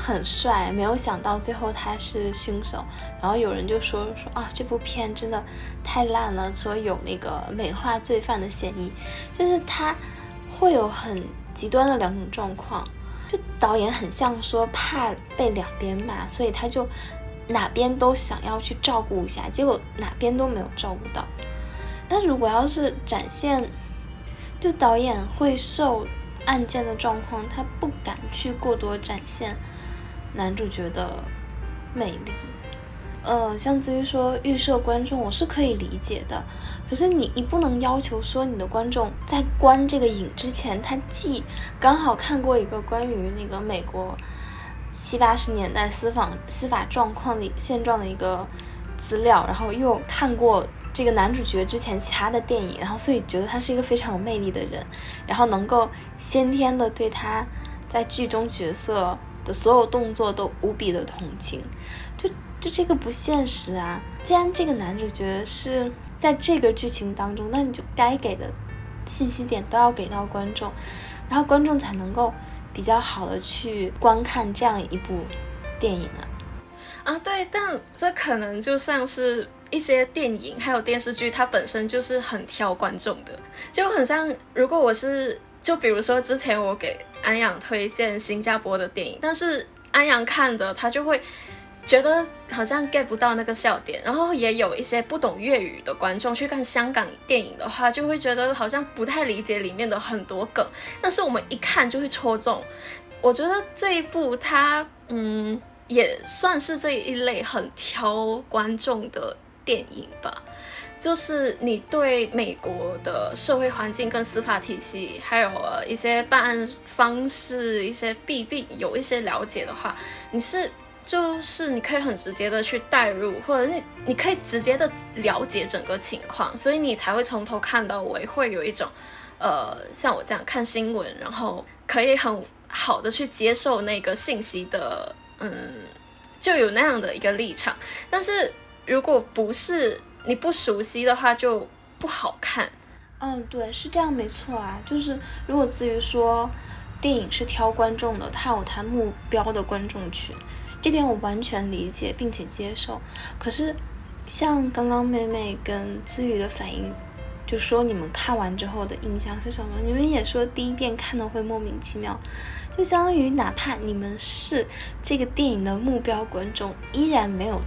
很帅，没有想到最后他是凶手。然后有人就说说啊，这部片真的太烂了，说有那个美化罪犯的嫌疑。就是他会有很极端的两种状况，就导演很像说怕被两边骂，所以他就哪边都想要去照顾一下，结果哪边都没有照顾到。但如果要是展现，就导演会受案件的状况，他不敢去过多展现。男主角的魅力，呃，像至于说预设观众，我是可以理解的。可是你你不能要求说你的观众在观这个影之前，他既刚好看过一个关于那个美国七八十年代司法司法状况的现状的一个资料，然后又看过这个男主角之前其他的电影，然后所以觉得他是一个非常有魅力的人，然后能够先天的对他在剧中角色。的所有动作都无比的同情，就就这个不现实啊！既然这个男主角是在这个剧情当中，那你就该给的信息点都要给到观众，然后观众才能够比较好的去观看这样一部电影啊！啊，对，但这可能就像是一些电影还有电视剧，它本身就是很挑观众的，就很像如果我是。就比如说，之前我给安阳推荐新加坡的电影，但是安阳看的他就会觉得好像 get 不到那个笑点，然后也有一些不懂粤语的观众去看香港电影的话，就会觉得好像不太理解里面的很多梗，但是我们一看就会戳中。我觉得这一部它嗯也算是这一类很挑观众的电影吧。就是你对美国的社会环境跟司法体系，还有一些办案方式、一些弊病有一些了解的话，你是就是你可以很直接的去代入，或者你你可以直接的了解整个情况，所以你才会从头看到尾，会有一种呃像我这样看新闻，然后可以很好的去接受那个信息的，嗯，就有那样的一个立场。但是如果不是，你不熟悉的话就不好看。嗯，对，是这样，没错啊。就是如果至于说电影是挑观众的，它有它目标的观众群，这点我完全理解并且接受。可是像刚刚妹妹跟子瑜的反应，就说你们看完之后的印象是什么？你们也说第一遍看的会莫名其妙，就相当于哪怕你们是这个电影的目标观众，依然没有。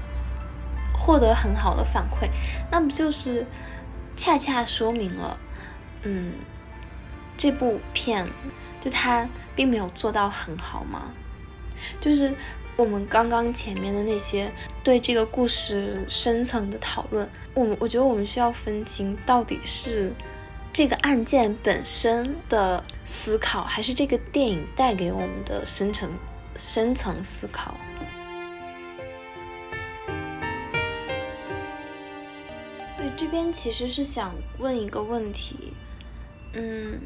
获得很好的反馈，那不就是恰恰说明了，嗯，这部片就它并没有做到很好吗？就是我们刚刚前面的那些对这个故事深层的讨论，我们我觉得我们需要分清到底是这个案件本身的思考，还是这个电影带给我们的深层深层思考。边其实是想问一个问题，嗯，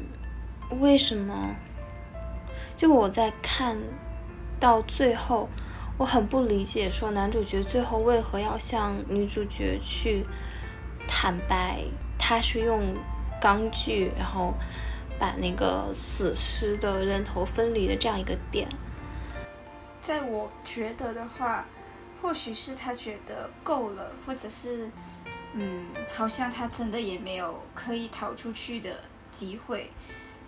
为什么？就我在看到最后，我很不理解，说男主角最后为何要向女主角去坦白他是用钢锯，然后把那个死尸的人头分离的这样一个点。在我觉得的话，或许是他觉得够了，或者是嗯，好像他真的也没有可以逃出去的机会，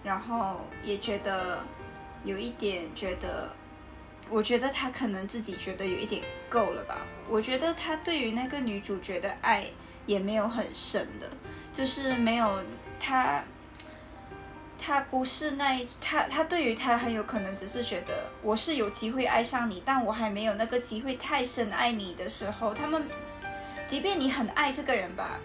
然后也觉得有一点觉得。我觉得他可能自己觉得有一点够了吧。我觉得他对于那个女主角的爱也没有很深的，就是没有他，他不是那一他他对于他很有可能只是觉得我是有机会爱上你，但我还没有那个机会太深爱你的时候，他们即便你很爱这个人吧，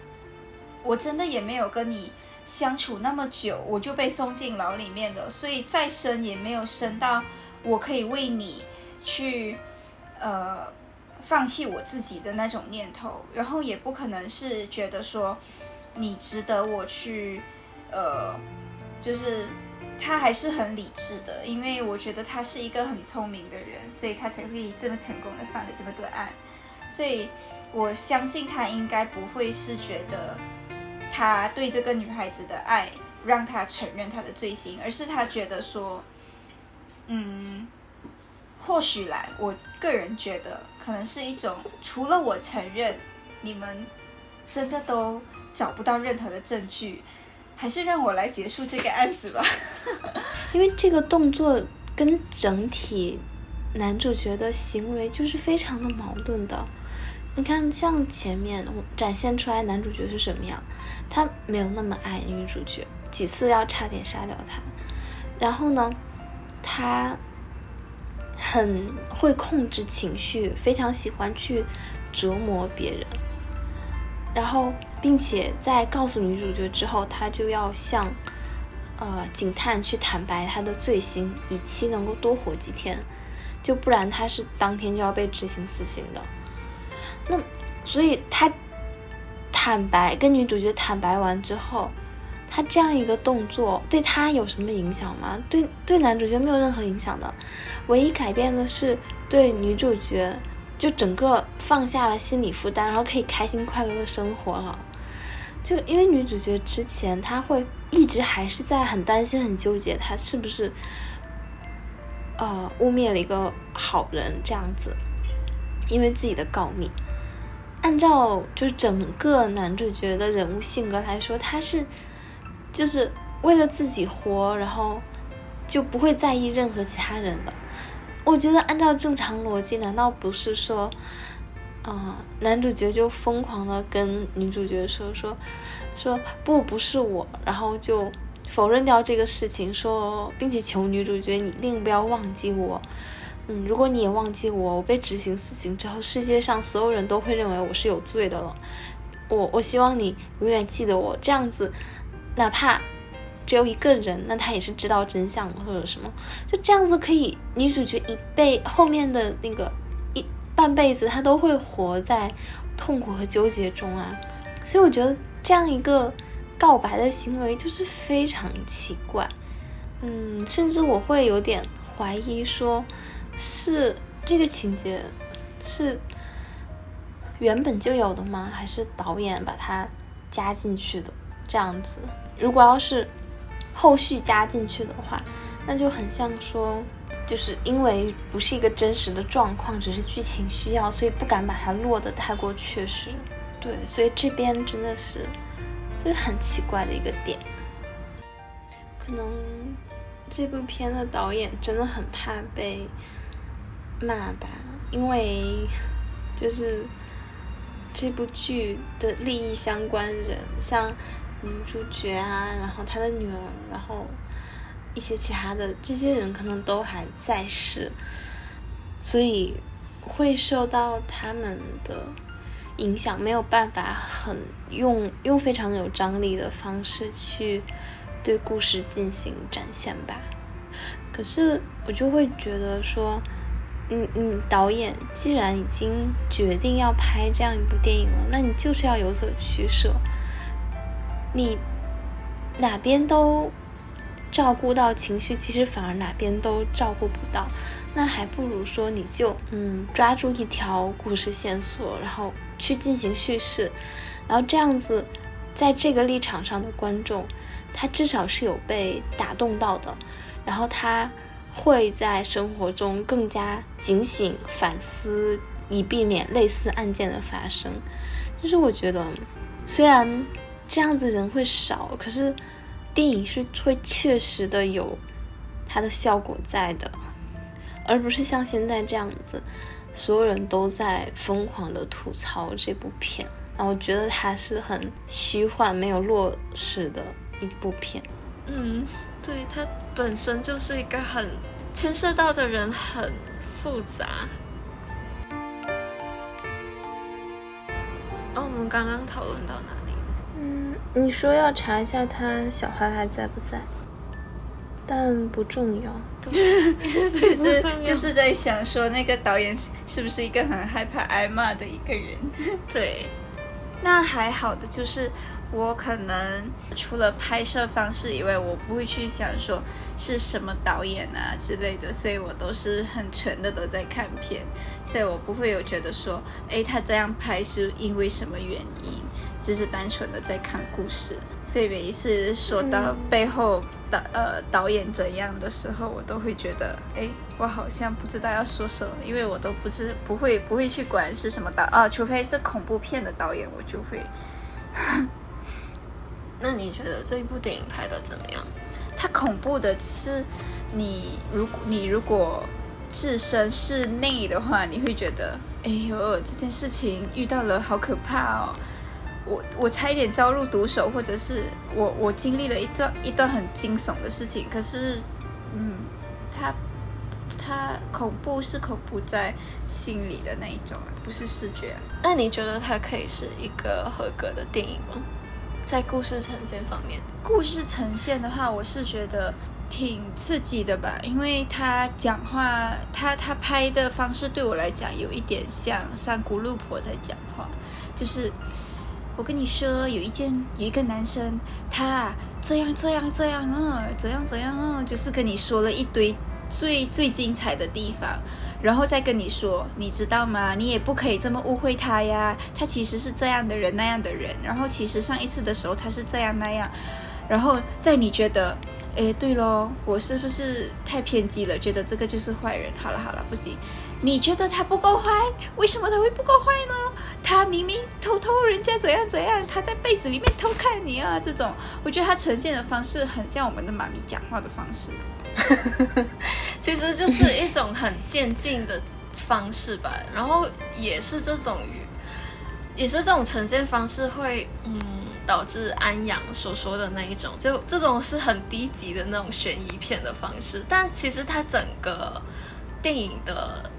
我真的也没有跟你相处那么久，我就被送进牢里面了，所以再深也没有深到我可以为你。去，呃，放弃我自己的那种念头，然后也不可能是觉得说你值得我去，呃，就是他还是很理智的，因为我觉得他是一个很聪明的人，所以他才会这么成功的犯了这么多案，所以我相信他应该不会是觉得他对这个女孩子的爱让他承认他的罪行，而是他觉得说，嗯。或许来，我个人觉得可能是一种，除了我承认，你们真的都找不到任何的证据，还是让我来结束这个案子吧。因为这个动作跟整体男主角的行为就是非常的矛盾的。你看，像前面我展现出来男主角是什么样，他没有那么爱女主角，几次要差点杀掉他，然后呢，他。很会控制情绪，非常喜欢去折磨别人，然后，并且在告诉女主角之后，他就要向呃警探去坦白他的罪行，以期能够多活几天，就不然他是当天就要被执行死刑的。那所以他坦白跟女主角坦白完之后。他这样一个动作对他有什么影响吗？对对，男主角没有任何影响的，唯一改变的是对女主角，就整个放下了心理负担，然后可以开心快乐的生活了。就因为女主角之前，她会一直还是在很担心、很纠结，她是不是呃污蔑了一个好人这样子，因为自己的告密。按照就是整个男主角的人物性格来说，他是。就是为了自己活，然后就不会在意任何其他人的。我觉得按照正常逻辑，难道不是说，啊，男主角就疯狂的跟女主角说说说不不是我，然后就否认掉这个事情，说并且求女主角你一定不要忘记我。嗯，如果你也忘记我，我被执行死刑之后，世界上所有人都会认为我是有罪的了。我我希望你永远记得我，这样子。哪怕只有一个人，那他也是知道真相或者什么，就这样子可以，女主角一辈后面的那个一半辈子，她都会活在痛苦和纠结中啊。所以我觉得这样一个告白的行为就是非常奇怪，嗯，甚至我会有点怀疑，说是这个情节是原本就有的吗？还是导演把它加进去的？这样子。如果要是后续加进去的话，那就很像说，就是因为不是一个真实的状况，只是剧情需要，所以不敢把它落得太过确实。对，所以这边真的是就是很奇怪的一个点。可能这部片的导演真的很怕被骂吧，因为就是这部剧的利益相关人，像。女主角啊，然后他的女儿，然后一些其他的这些人可能都还在世，所以会受到他们的影响，没有办法很用用非常有张力的方式去对故事进行展现吧。可是我就会觉得说，嗯嗯，导演既然已经决定要拍这样一部电影了，那你就是要有所取舍。你哪边都照顾到情绪，其实反而哪边都照顾不到。那还不如说，你就嗯抓住一条故事线索，然后去进行叙事，然后这样子在这个立场上的观众，他至少是有被打动到的，然后他会在生活中更加警醒反思，以避免类似案件的发生。就是我觉得，虽然这样子人会少，可是电影是会确实的有它的效果在的，而不是像现在这样子，所有人都在疯狂的吐槽这部片。然后我觉得它是很虚幻、没有落实的一部片。嗯，对，它本身就是一个很牵涉到的人很复杂。哦，我们刚刚讨论到哪里了？嗯，你说要查一下他小孩还在不在，但不重要。就是就是在想说，那个导演是不是一个很害怕挨骂的一个人？对。那还好的，就是我可能除了拍摄方式以外，我不会去想说是什么导演啊之类的，所以我都是很纯的都在看片，所以我不会有觉得说，哎，他这样拍是因为什么原因，只是单纯的在看故事。所以每一次说到背后导呃导演怎样的时候，我都会觉得，哎，我好像不知道要说什么，因为我都不知不会不会去管是什么导啊，除非是恐怖片的导演，我就会。那你觉得这一部电影拍的怎么样？它恐怖的是，你如果你如果置身事内的话，你会觉得，哎呦，这件事情遇到了好可怕哦。我我差一点遭入毒手，或者是我我经历了一段一段很惊悚的事情。可是，嗯，它它恐怖是恐怖在心里的那一种，不是视觉。那你觉得它可以是一个合格的电影吗？在故事呈现方面，故事呈现的话，我是觉得挺刺激的吧，因为他讲话，他他拍的方式对我来讲有一点像三姑六婆在讲话，就是。我跟你说，有一件有一个男生，他这样这样这样啊，怎样怎样啊，就是跟你说了一堆最最精彩的地方，然后再跟你说，你知道吗？你也不可以这么误会他呀，他其实是这样的人那样的人，然后其实上一次的时候他是这样那样，然后在你觉得。哎，对喽，我是不是太偏激了？觉得这个就是坏人？好了好了，不行。你觉得他不够坏？为什么他会不够坏呢？他明明偷偷人家怎样怎样，他在被子里面偷看你啊！这种，我觉得他呈现的方式很像我们的妈咪讲话的方式，其实就是一种很渐进的方式吧。然后也是这种，也是这种呈现方式会，嗯。导致安阳所说的那一种，就这种是很低级的那种悬疑片的方式，但其实它整个电影的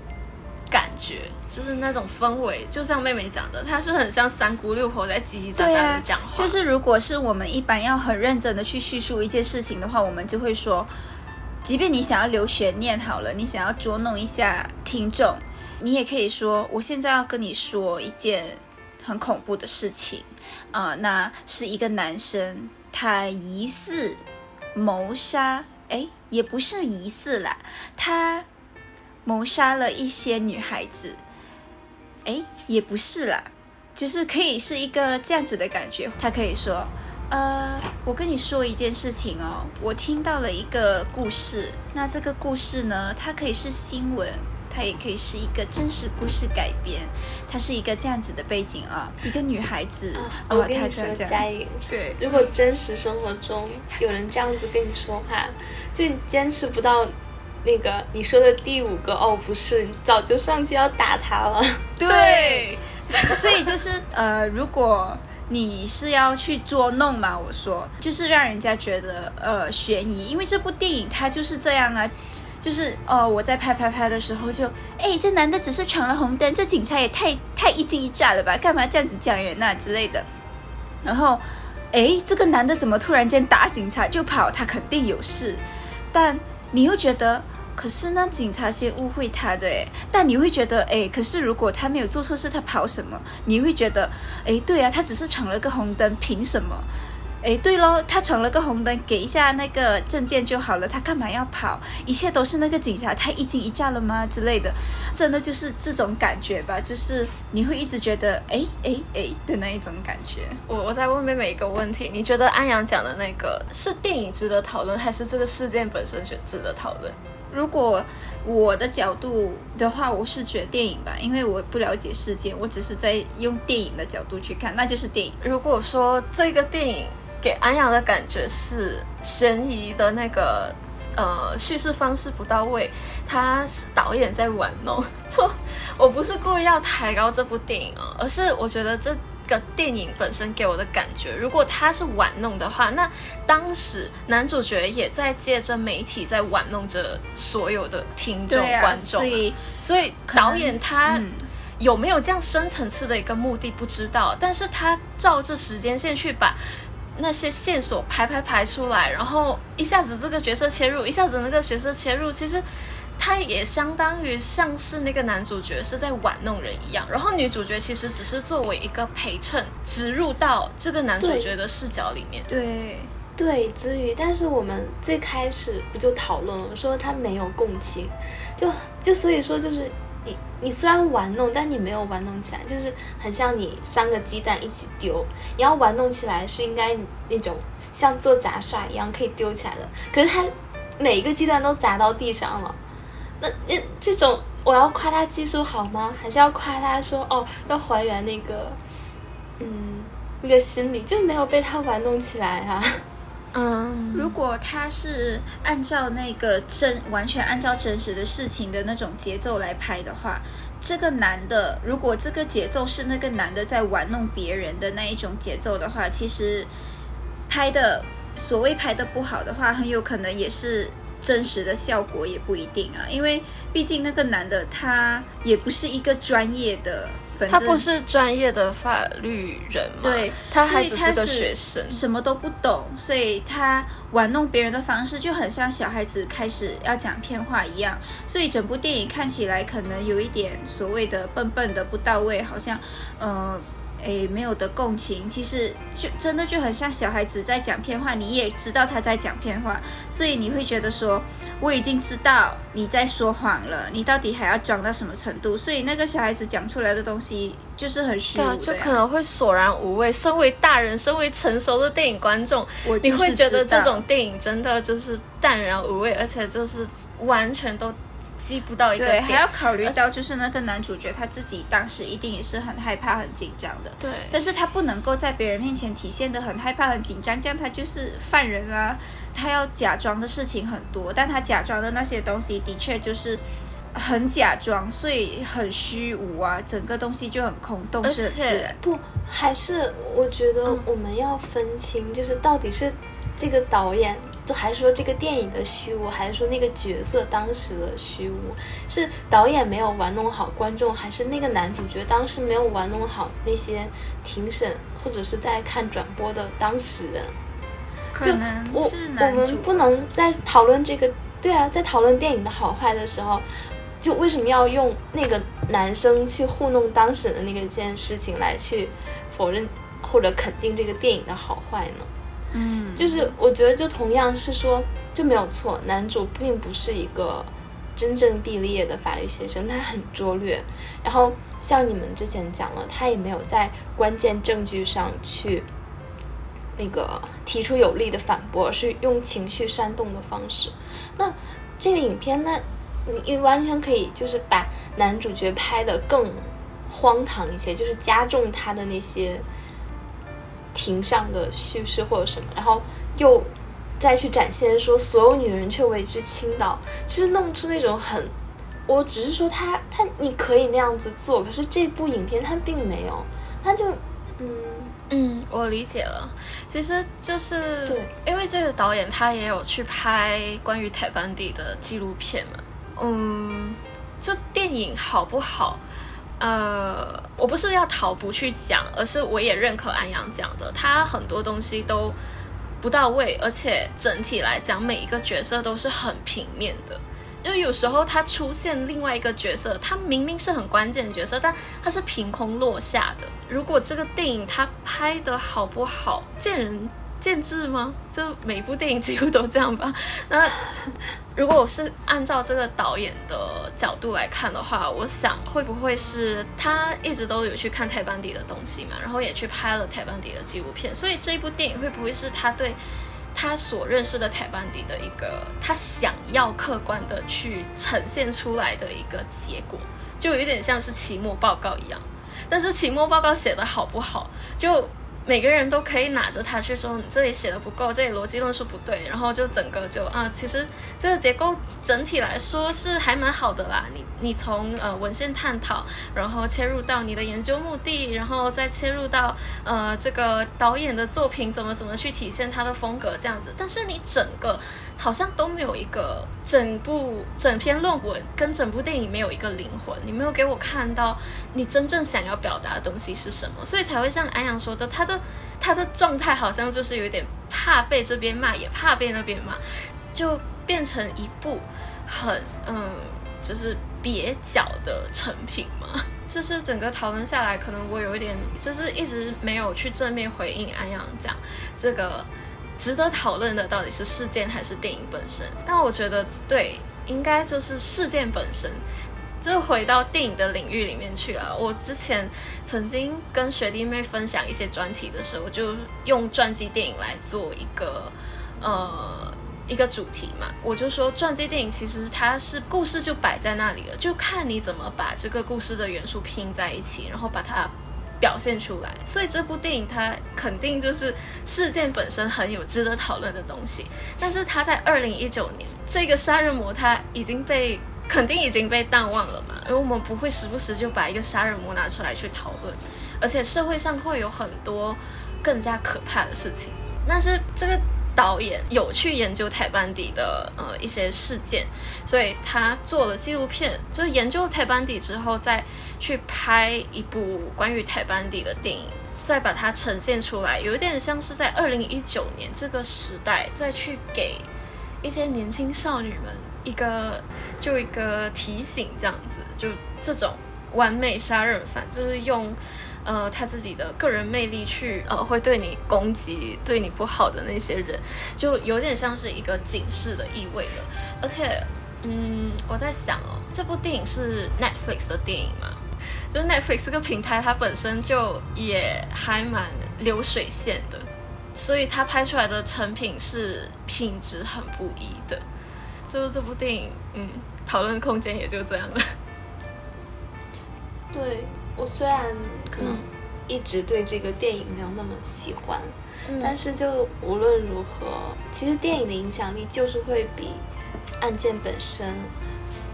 感觉就是那种氛围，就像妹妹讲的，它是很像三姑六婆在叽叽喳喳的讲话。就是如果是我们一般要很认真的去叙述一件事情的话，我们就会说，即便你想要留悬念好了，你想要捉弄一下听众，你也可以说，我现在要跟你说一件很恐怖的事情。啊，那是一个男生，他疑似谋杀，哎，也不是疑似啦，他谋杀了一些女孩子，哎，也不是啦，就是可以是一个这样子的感觉。他可以说，呃，我跟你说一件事情哦，我听到了一个故事，那这个故事呢，它可以是新闻。它也可以是一个真实故事改编，它是一个这样子的背景啊，一个女孩子，我跟你说，佳颖，对，如果真实生活中有人这样子跟你说话，就你坚持不到那个你说的第五个哦，不是，早就上去要打他了。对，所以就是呃，如果你是要去捉弄吗，我说就是让人家觉得呃悬疑，因为这部电影它就是这样啊。就是哦，我在拍拍拍的时候就，哎，这男的只是闯了红灯，这警察也太太一惊一乍了吧？干嘛这样子讲人呐之类的？然后，哎，这个男的怎么突然间打警察就跑？他肯定有事。但你又觉得，可是那警察先误会他的，诶，但你会觉得，哎，可是如果他没有做错事，他跑什么？你会觉得，哎，对啊，他只是闯了个红灯，凭什么？哎，对喽，他闯了个红灯，给一下那个证件就好了，他干嘛要跑？一切都是那个警察太一惊一乍了吗之类的？真的就是这种感觉吧，就是你会一直觉得哎哎哎的那一种感觉。我我在问妹妹一个问题，你觉得安阳讲的那个是电影值得讨论，还是这个事件本身就值得讨论？如果我的角度的话，我是觉得电影吧，因为我不了解事件，我只是在用电影的角度去看，那就是电影。如果说这个电影。给安阳的感觉是悬疑的那个呃叙事方式不到位，他导演在玩弄。就我不是故意要抬高这部电影啊，而是我觉得这个电影本身给我的感觉，如果他是玩弄的话，那当时男主角也在借着媒体在玩弄着所有的听众观众，所以所以导演他有没有这样深层次的一个目的不知道，但是他照着时间线去把。那些线索排排排出来，然后一下子这个角色切入，一下子那个角色切入，其实他也相当于像是那个男主角是在玩弄人一样，然后女主角其实只是作为一个陪衬，植入到这个男主角的视角里面。对对，子瑜，但是我们最开始不就讨论了，说他没有共情，就就所以说就是。你你虽然玩弄，但你没有玩弄起来，就是很像你三个鸡蛋一起丢。你要玩弄起来是应该那种像做杂耍一样可以丢起来的。可是他每一个鸡蛋都砸到地上了，那那这种我要夸他技术好吗？还是要夸他说哦要还原那个嗯那个心理就没有被他玩弄起来啊？嗯，如果他是按照那个真完全按照真实的事情的那种节奏来拍的话，这个男的如果这个节奏是那个男的在玩弄别人的那一种节奏的话，其实拍的所谓拍的不好的话，很有可能也是真实的效果也不一定啊，因为毕竟那个男的他也不是一个专业的。他不是专业的法律人嘛？对，他还只是个学生，什么都不懂，所以他玩弄别人的方式就很像小孩子开始要讲骗话一样，所以整部电影看起来可能有一点所谓的笨笨的不到位，好像，呃。诶，没有的共情，其实就真的就很像小孩子在讲骗话，你也知道他在讲骗话，所以你会觉得说，我已经知道你在说谎了，你到底还要装到什么程度？所以那个小孩子讲出来的东西就是很虚无的，就可能会索然无味。身为大人，身为成熟的电影观众，你会觉得这种电影真的就是淡然无味，而且就是完全都。记不到一个点，还要考虑到就是那个男主角他自己当时一定也是很害怕、很紧张的。对，但是他不能够在别人面前体现的很害怕、很紧张，这样他就是犯人啊。他要假装的事情很多，但他假装的那些东西的确就是很假装，所以很虚无啊，整个东西就很空洞。而且不，还是我觉得我们要分清，就是到底是这个导演。都还是说这个电影的虚无，还是说那个角色当时的虚无？是导演没有玩弄好观众，还是那个男主角当时没有玩弄好那些庭审或者是在看转播的当事人？可能我我们不能在讨论这个，对啊，在讨论电影的好坏的时候，就为什么要用那个男生去糊弄当事人的那个件事情来去否认或者肯定这个电影的好坏呢？嗯，就是我觉得就同样是说就没有错，男主并不是一个真正毕了业的法律学生，他很拙劣。然后像你们之前讲了，他也没有在关键证据上去那个提出有力的反驳，是用情绪煽动的方式。那这个影片呢，你完全可以就是把男主角拍的更荒唐一些，就是加重他的那些。庭上的叙事或者什么，然后又再去展现说所有女人却为之倾倒，就是弄出那种很，我只是说他他你可以那样子做，可是这部影片他并没有，他就嗯。嗯，我理解了，其实就是对，因为这个导演他也有去拍关于泰班迪的纪录片嘛，嗯，就电影好不好？呃，我不是要逃不去讲，而是我也认可安阳讲的，他很多东西都不到位，而且整体来讲，每一个角色都是很平面的。因为有时候他出现另外一个角色，他明明是很关键的角色，但他是凭空落下的。如果这个电影他拍的好不好，见仁建制吗？就每部电影几乎都这样吧。那如果我是按照这个导演的角度来看的话，我想会不会是他一直都有去看泰班迪的东西嘛，然后也去拍了泰班迪的纪录片，所以这一部电影会不会是他对他所认识的泰班迪的一个他想要客观的去呈现出来的一个结果，就有点像是期末报告一样。但是期末报告写的好不好，就。每个人都可以拿着它去说，你这里写的不够，这里逻辑论述不对，然后就整个就啊，其实这个结构整体来说是还蛮好的啦。你你从呃文献探讨，然后切入到你的研究目的，然后再切入到呃这个导演的作品怎么怎么去体现他的风格这样子，但是你整个。好像都没有一个整部整篇论文跟整部电影没有一个灵魂，你没有给我看到你真正想要表达的东西是什么，所以才会像安阳说的，他的他的状态好像就是有点怕被这边骂，也怕被那边骂，就变成一部很嗯，就是蹩脚的成品嘛。就是整个讨论下来，可能我有一点就是一直没有去正面回应安阳讲这个。值得讨论的到底是事件还是电影本身？那我觉得对，应该就是事件本身，就回到电影的领域里面去了。我之前曾经跟学弟妹分享一些专题的时候，就用传记电影来做一个呃一个主题嘛。我就说传记电影其实它是故事就摆在那里了，就看你怎么把这个故事的元素拼在一起，然后把它。表现出来，所以这部电影它肯定就是事件本身很有值得讨论的东西。但是它在二零一九年，这个杀人魔他已经被肯定已经被淡忘了嘛，因为我们不会时不时就把一个杀人魔拿出来去讨论，而且社会上会有很多更加可怕的事情。但是这个。导演有去研究台班底的呃一些事件，所以他做了纪录片，就是研究台班底之后，再去拍一部关于台班底的电影，再把它呈现出来，有一点像是在二零一九年这个时代，再去给一些年轻少女们一个就一个提醒，这样子，就这种完美杀人犯，就是用。呃，他自己的个人魅力去呃，会对你攻击对你不好的那些人，就有点像是一个警示的意味了。而且，嗯，我在想哦，这部电影是 Netflix 的电影嘛？就 Netflix 这个平台，它本身就也还蛮流水线的，所以它拍出来的成品是品质很不一的。就是这部电影，嗯，讨论空间也就这样了。对。我虽然可能一直对这个电影没有那么喜欢，但是就无论如何，其实电影的影响力就是会比案件本身，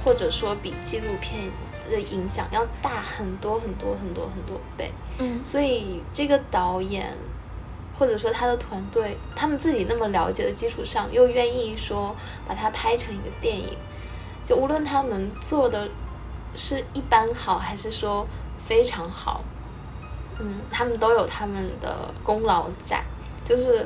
或者说比纪录片的影响要大很多很多很多很多倍。嗯，所以这个导演或者说他的团队，他们自己那么了解的基础上，又愿意说把它拍成一个电影，就无论他们做的是一般好，还是说。非常好，嗯，他们都有他们的功劳在，就是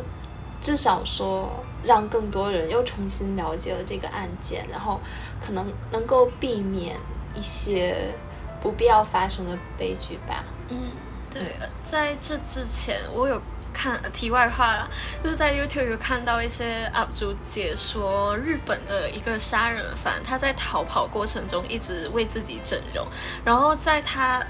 至少说让更多人又重新了解了这个案件，然后可能能够避免一些不必要发生的悲剧吧。嗯，对，在这之前我有看题外话啦，就是在 YouTube 有看到一些 UP 主解说日本的一个杀人犯，他在逃跑过程中一直为自己整容，然后在他。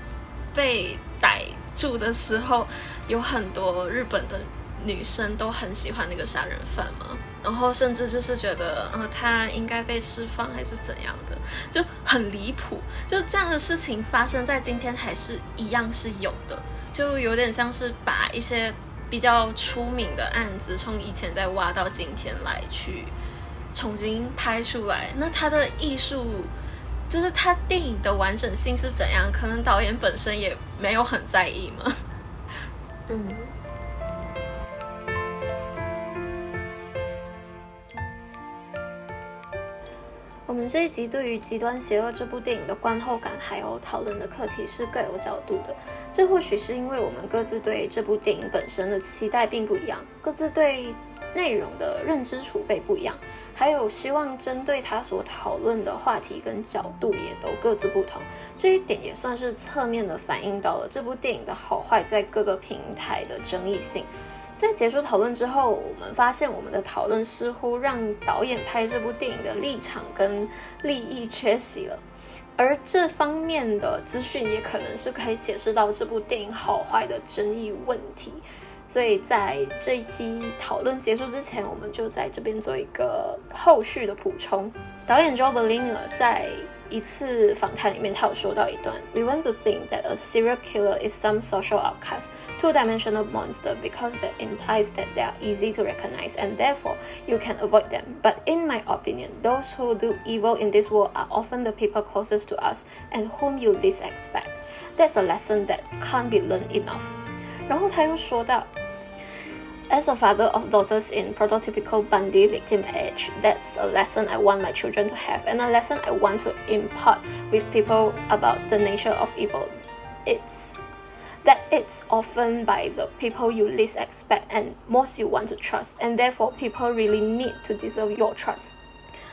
被逮住的时候，有很多日本的女生都很喜欢那个杀人犯嘛，然后甚至就是觉得，呃，他应该被释放还是怎样的，就很离谱。就这样的事情发生在今天还是一样是有的，就有点像是把一些比较出名的案子从以前再挖到今天来去重新拍出来，那他的艺术。就是他电影的完整性是怎样？可能导演本身也没有很在意嘛。嗯。我们这一集对于《极端邪恶》这部电影的观后感，还有讨论的课题是各有角度的。这或许是因为我们各自对这部电影本身的期待并不一样，各自对内容的认知储备不一样。还有希望针对他所讨论的话题跟角度也都各自不同，这一点也算是侧面的反映到了这部电影的好坏在各个平台的争议性。在结束讨论之后，我们发现我们的讨论似乎让导演拍这部电影的立场跟利益缺席了，而这方面的资讯也可能是可以解释到这部电影好坏的争议问题。所以在这一期讨论结束之前，我们就在这边做一个后续的补充。导演 Joe Berlinger 在一次访谈里面，他有说到一段：We want to think that a serial killer is some social outcast, two-dimensional monster because that implies that they are easy to recognize and therefore you can avoid them. But in my opinion, those who do evil in this world are often the people closest to us and whom you least expect. That's a lesson that can't be learned enough. 然后他又说到，As a father of daughters in prototypical Bundy victim age, that's a lesson I want my children to have, and a lesson I want to impart with people about the nature of evil. It's that it's often by the people you least expect and most you want to trust, and therefore people really need to deserve your trust.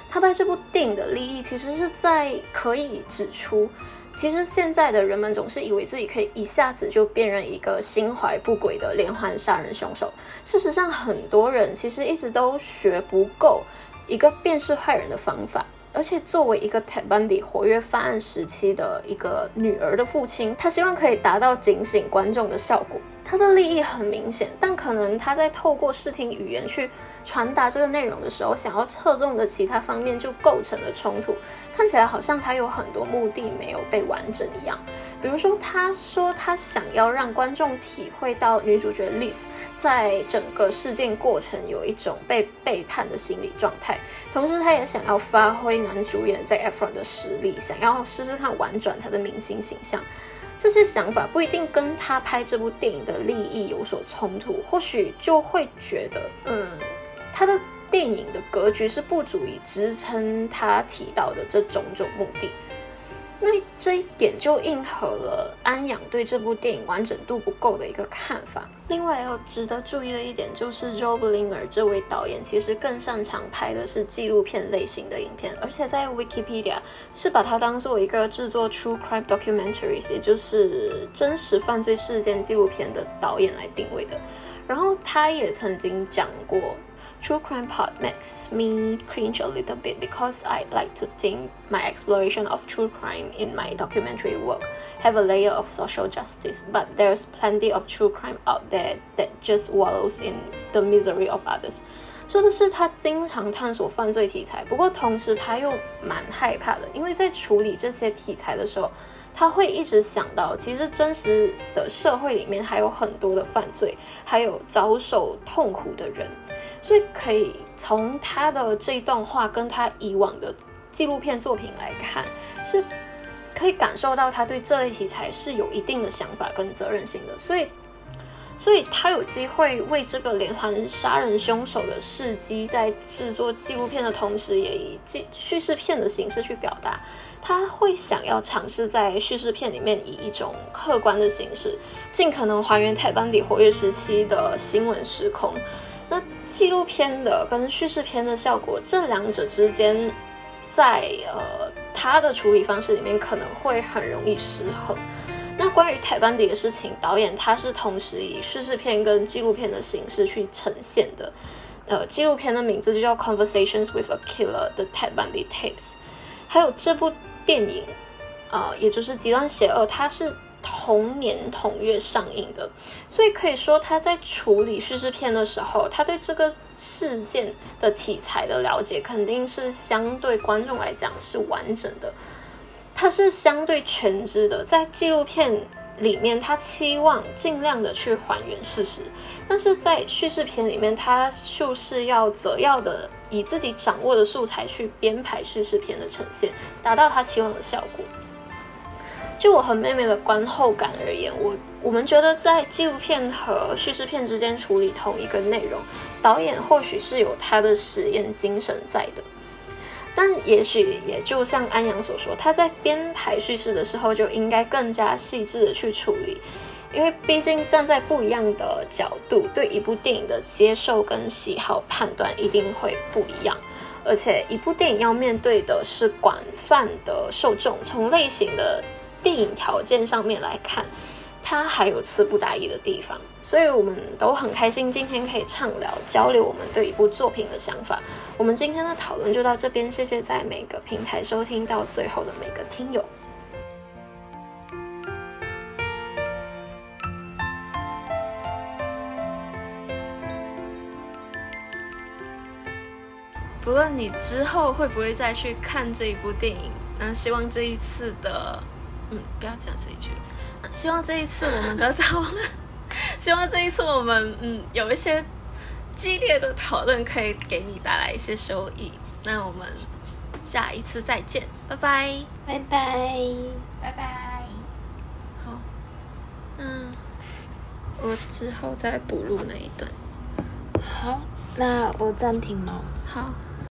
他拍这部电影的利益其实是在可以指出。 其实现在的人们总是以为自己可以一下子就辨认一个心怀不轨的连环杀人凶手。事实上，很多人其实一直都学不够一个辨识坏人的方法。而且，作为一个 Ted Bundy 活跃犯案时期的一个女儿的父亲，他希望可以达到警醒观众的效果。他的利益很明显，但可能他在透过视听语言去传达这个内容的时候，想要侧重的其他方面就构成了冲突，看起来好像他有很多目的没有被完整一样。比如说，他说他想要让观众体会到女主角 Liz 在整个事件过程有一种被背叛的心理状态，同时他也想要发挥男主演 Zac Efron 的实力，想要试试看玩转他的明星形象。这些想法不一定跟他拍这部电影的利益有所冲突，或许就会觉得，嗯，他的电影的格局是不足以支撑他提到的这种种目的。那这一点就应和了安阳对这部电影完整度不够的一个看法。另外要值得注意的一点就是 j o b Linger 这位导演其实更擅长拍的是纪录片类型的影片，而且在 Wikipedia 是把它当做一个制作 True Crime Documentaries，也就是真实犯罪事件纪录片的导演来定位的。然后他也曾经讲过。True crime part makes me cringe a little bit because I like to think my exploration of true crime in my documentary work have a layer of social justice, but there's plenty of true crime out there that just wallows in the misery of others. 说的是他经常探索犯罪题材，不过同时他又蛮害怕的，因为在处理这些题材的时候，他会一直想到，其实真实的社会里面还有很多的犯罪，还有遭受痛苦的人。 所以可以从他的这一段话跟他以往的纪录片作品来看，是可以感受到他对这类题材是有一定的想法跟责任心的。所以，所以他有机会为这个连环杀人凶手的事迹，在制作纪录片的同时，也以记叙事片的形式去表达。他会想要尝试在叙事片里面以一种客观的形式，尽可能还原泰班底活跃时期的新闻时空。那纪录片的跟叙事片的效果，这两者之间，在呃他的处理方式里面可能会很容易失衡。那关于台班迪的事情，导演他是同时以叙事片跟纪录片的形式去呈现的。呃，纪录片的名字就叫《Conversations with a Killer》的 Ted Bundy Tapes，还有这部电影，呃，也就是《极端邪恶》，它是。同年同月上映的，所以可以说他在处理叙事片的时候，他对这个事件的题材的了解肯定是相对观众来讲是完整的，他是相对全知的。在纪录片里面，他期望尽量的去还原事实，但是在叙事片里面，他就是要择要的以自己掌握的素材去编排叙事片的呈现，达到他期望的效果。就我和妹妹的观后感而言，我我们觉得在纪录片和叙事片之间处理同一个内容，导演或许是有他的实验精神在的，但也许也就像安阳所说，他在编排叙事的时候就应该更加细致的去处理，因为毕竟站在不一样的角度，对一部电影的接受跟喜好判断一定会不一样，而且一部电影要面对的是广泛的受众，从类型的。电影条件上面来看，它还有词不达意的地方，所以我们都很开心今天可以畅聊交流我们对一部作品的想法。我们今天的讨论就到这边，谢谢在每个平台收听到最后的每个听友。不论你之后会不会再去看这一部电影，嗯，希望这一次的，嗯，不要讲这一句，希望这一次我们的讨论，希望这一次我们 嗯有一些激烈的讨论可以给你带来一些收益。那我们下一次再见，拜拜，拜拜，拜拜。好，嗯，我之后再补录那一段。好，那我暂停了。好。